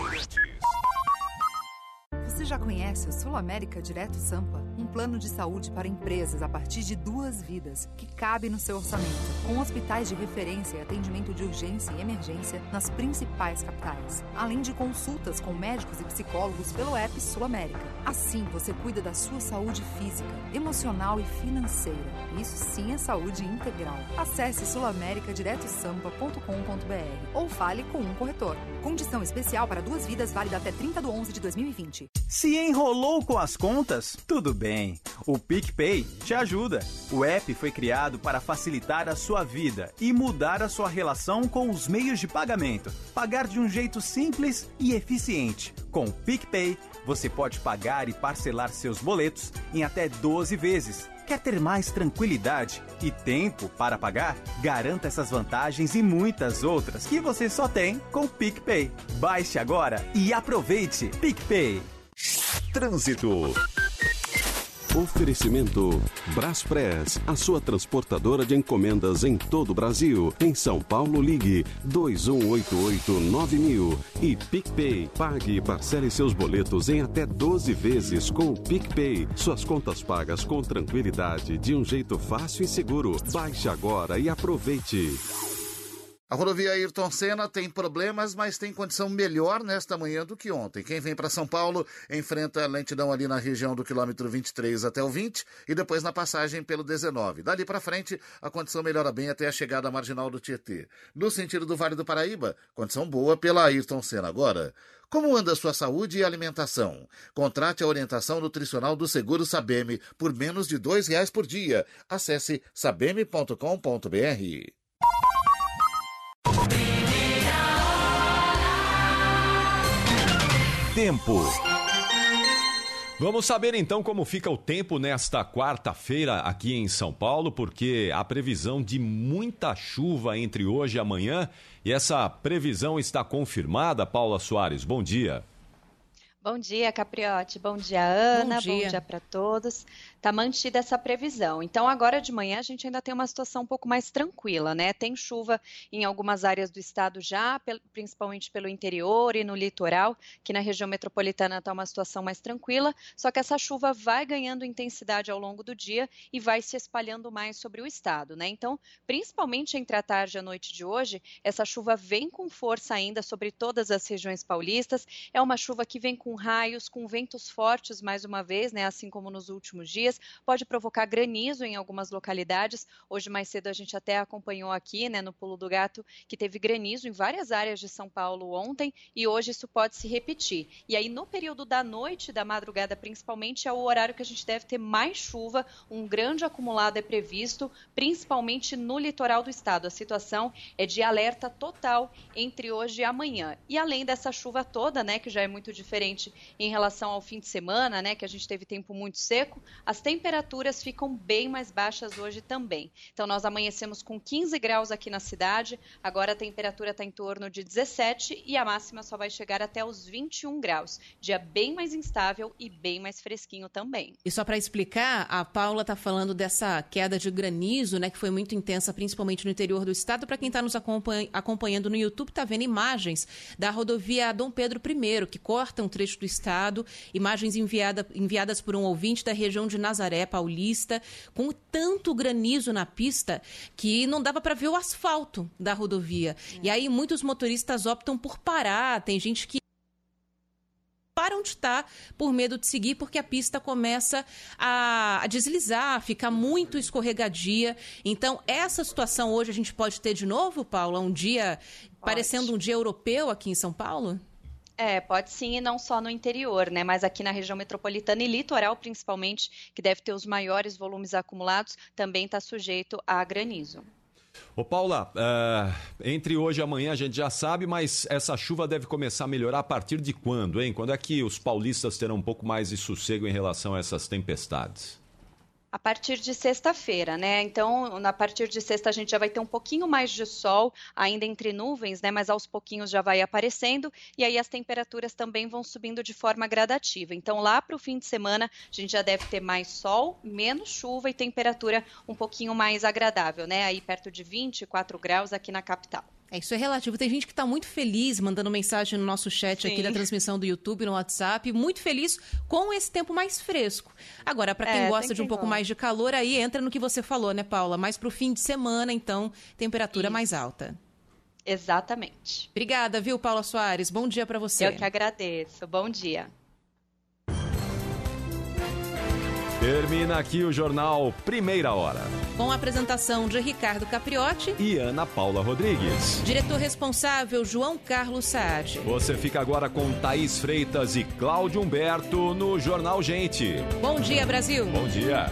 Já conhece o Sul América Direto Sampa? Um plano de saúde para empresas a partir de duas vidas, que cabe no seu orçamento, com hospitais de referência e atendimento de urgência e emergência nas principais capitais, além de consultas com médicos e psicólogos pelo app Sul América. Assim, você cuida da sua saúde física, emocional e financeira. Isso sim é saúde integral. Acesse sulamericadiretossampa.com.br ou fale com um corretor. Condição especial para duas vidas válida até 30 de 11 de 2020. Se enrolou com as contas? Tudo bem. O PicPay te ajuda. O app foi criado para facilitar a sua vida e mudar a sua relação com os meios de pagamento. Pagar de um jeito simples e eficiente. Com o PicPay, você pode pagar e parcelar seus boletos em até 12 vezes. Quer ter mais tranquilidade e tempo para pagar? Garanta essas vantagens e muitas outras que você só tem com o PicPay. Baixe agora e aproveite. PicPay. Trânsito. Oferecimento Braspress, a sua transportadora de encomendas em todo o Brasil. Em São Paulo, ligue 2188-9000. E PicPay, pague e parcele seus boletos em até 12 vezes com o PicPay. Suas contas pagas com tranquilidade, de um jeito fácil e seguro. Baixe agora e aproveite. A rodovia Ayrton Senna tem problemas, mas tem condição melhor nesta manhã do que ontem. Quem vem para São Paulo enfrenta lentidão ali na região do quilômetro 23 até o 20 e depois na passagem pelo 19. Dali para frente, a condição melhora bem até a chegada marginal do Tietê. No sentido do Vale do Paraíba, condição boa pela Ayrton Senna agora. Como anda sua saúde e alimentação? Contrate a orientação nutricional do Seguro Sabeme por menos de R$ reais por dia. Acesse sabeme.com.br. Tempo. Vamos saber então como fica o tempo nesta quarta-feira aqui em São Paulo, porque a previsão de muita chuva entre hoje e amanhã, e essa previsão está confirmada, Paula Soares. Bom dia. Bom dia, Capriote. Bom dia, Ana. Bom dia, dia para todos. Está mantida essa previsão. Então, agora de manhã, a gente ainda tem uma situação um pouco mais tranquila, né? Tem chuva em algumas áreas do estado já, principalmente pelo interior e no litoral, que na região metropolitana está uma situação mais tranquila, só que essa chuva vai ganhando intensidade ao longo do dia e vai se espalhando mais sobre o estado, né? Então, principalmente entre a tarde e a noite de hoje, essa chuva vem com força ainda sobre todas as regiões paulistas. É uma chuva que vem com raios, com ventos fortes mais uma vez, né? Assim como nos últimos dias pode provocar granizo em algumas localidades. Hoje mais cedo a gente até acompanhou aqui, né, no Pulo do Gato, que teve granizo em várias áreas de São Paulo ontem e hoje isso pode se repetir. E aí no período da noite, da madrugada principalmente, é o horário que a gente deve ter mais chuva, um grande acumulado é previsto, principalmente no litoral do estado. A situação é de alerta total entre hoje e amanhã. E além dessa chuva toda, né, que já é muito diferente em relação ao fim de semana, né, que a gente teve tempo muito seco, as as temperaturas ficam bem mais baixas hoje também. Então, nós amanhecemos com 15 graus aqui na cidade, agora a temperatura está em torno de 17 e a máxima só vai chegar até os 21 graus. Dia bem mais instável e bem mais fresquinho também. E só para explicar, a Paula está falando dessa queda de granizo, né, que foi muito intensa, principalmente no interior do estado. Para quem está nos acompanhando no YouTube, está vendo imagens da rodovia Dom Pedro I, que corta um trecho do estado, imagens enviada, enviadas por um ouvinte da região de Nazaré Paulista, com tanto granizo na pista que não dava para ver o asfalto da rodovia. É. E aí muitos motoristas optam por parar, tem gente que param de estar por medo de seguir, porque a pista começa a, a, deslizar, fica muito escorregadia. Então, essa situação hoje a gente pode ter de novo, Paula, um dia pode. parecendo um dia europeu aqui em São Paulo? É, pode sim, e não só no interior, né? Mas aqui na região metropolitana e litoral, principalmente, que deve ter os maiores volumes acumulados, também está sujeito a granizo. Ô Paula, uh, entre hoje e amanhã a gente já sabe, mas essa chuva deve começar a melhorar a partir de quando, hein? Quando é que os paulistas terão um pouco mais de sossego em relação a essas tempestades? A partir de sexta-feira, né? Então, a partir de sexta a gente já vai ter um pouquinho mais de sol, ainda entre nuvens, né? Mas aos pouquinhos já vai aparecendo e aí as temperaturas também vão subindo de forma gradativa. Então, lá para o fim de semana a gente já deve ter mais sol, menos chuva e temperatura um pouquinho mais agradável, né? Aí perto de 24 graus aqui na capital. É, isso é relativo. Tem gente que está muito feliz mandando mensagem no nosso chat Sim. aqui da transmissão do YouTube, no WhatsApp, muito feliz com esse tempo mais fresco. Agora, para quem é, gosta de um pouco mais de calor, aí entra no que você falou, né, Paula? Mais para o fim de semana, então, temperatura isso. mais alta. Exatamente. Obrigada, viu, Paula Soares? Bom dia para você. Eu que agradeço. Bom dia. Termina aqui o jornal Primeira Hora. Com a apresentação de Ricardo Capriotti e Ana Paula Rodrigues. Diretor responsável João Carlos Saad. Você fica agora com Thaís Freitas e Cláudio Humberto no Jornal Gente. Bom dia, Brasil. Bom dia.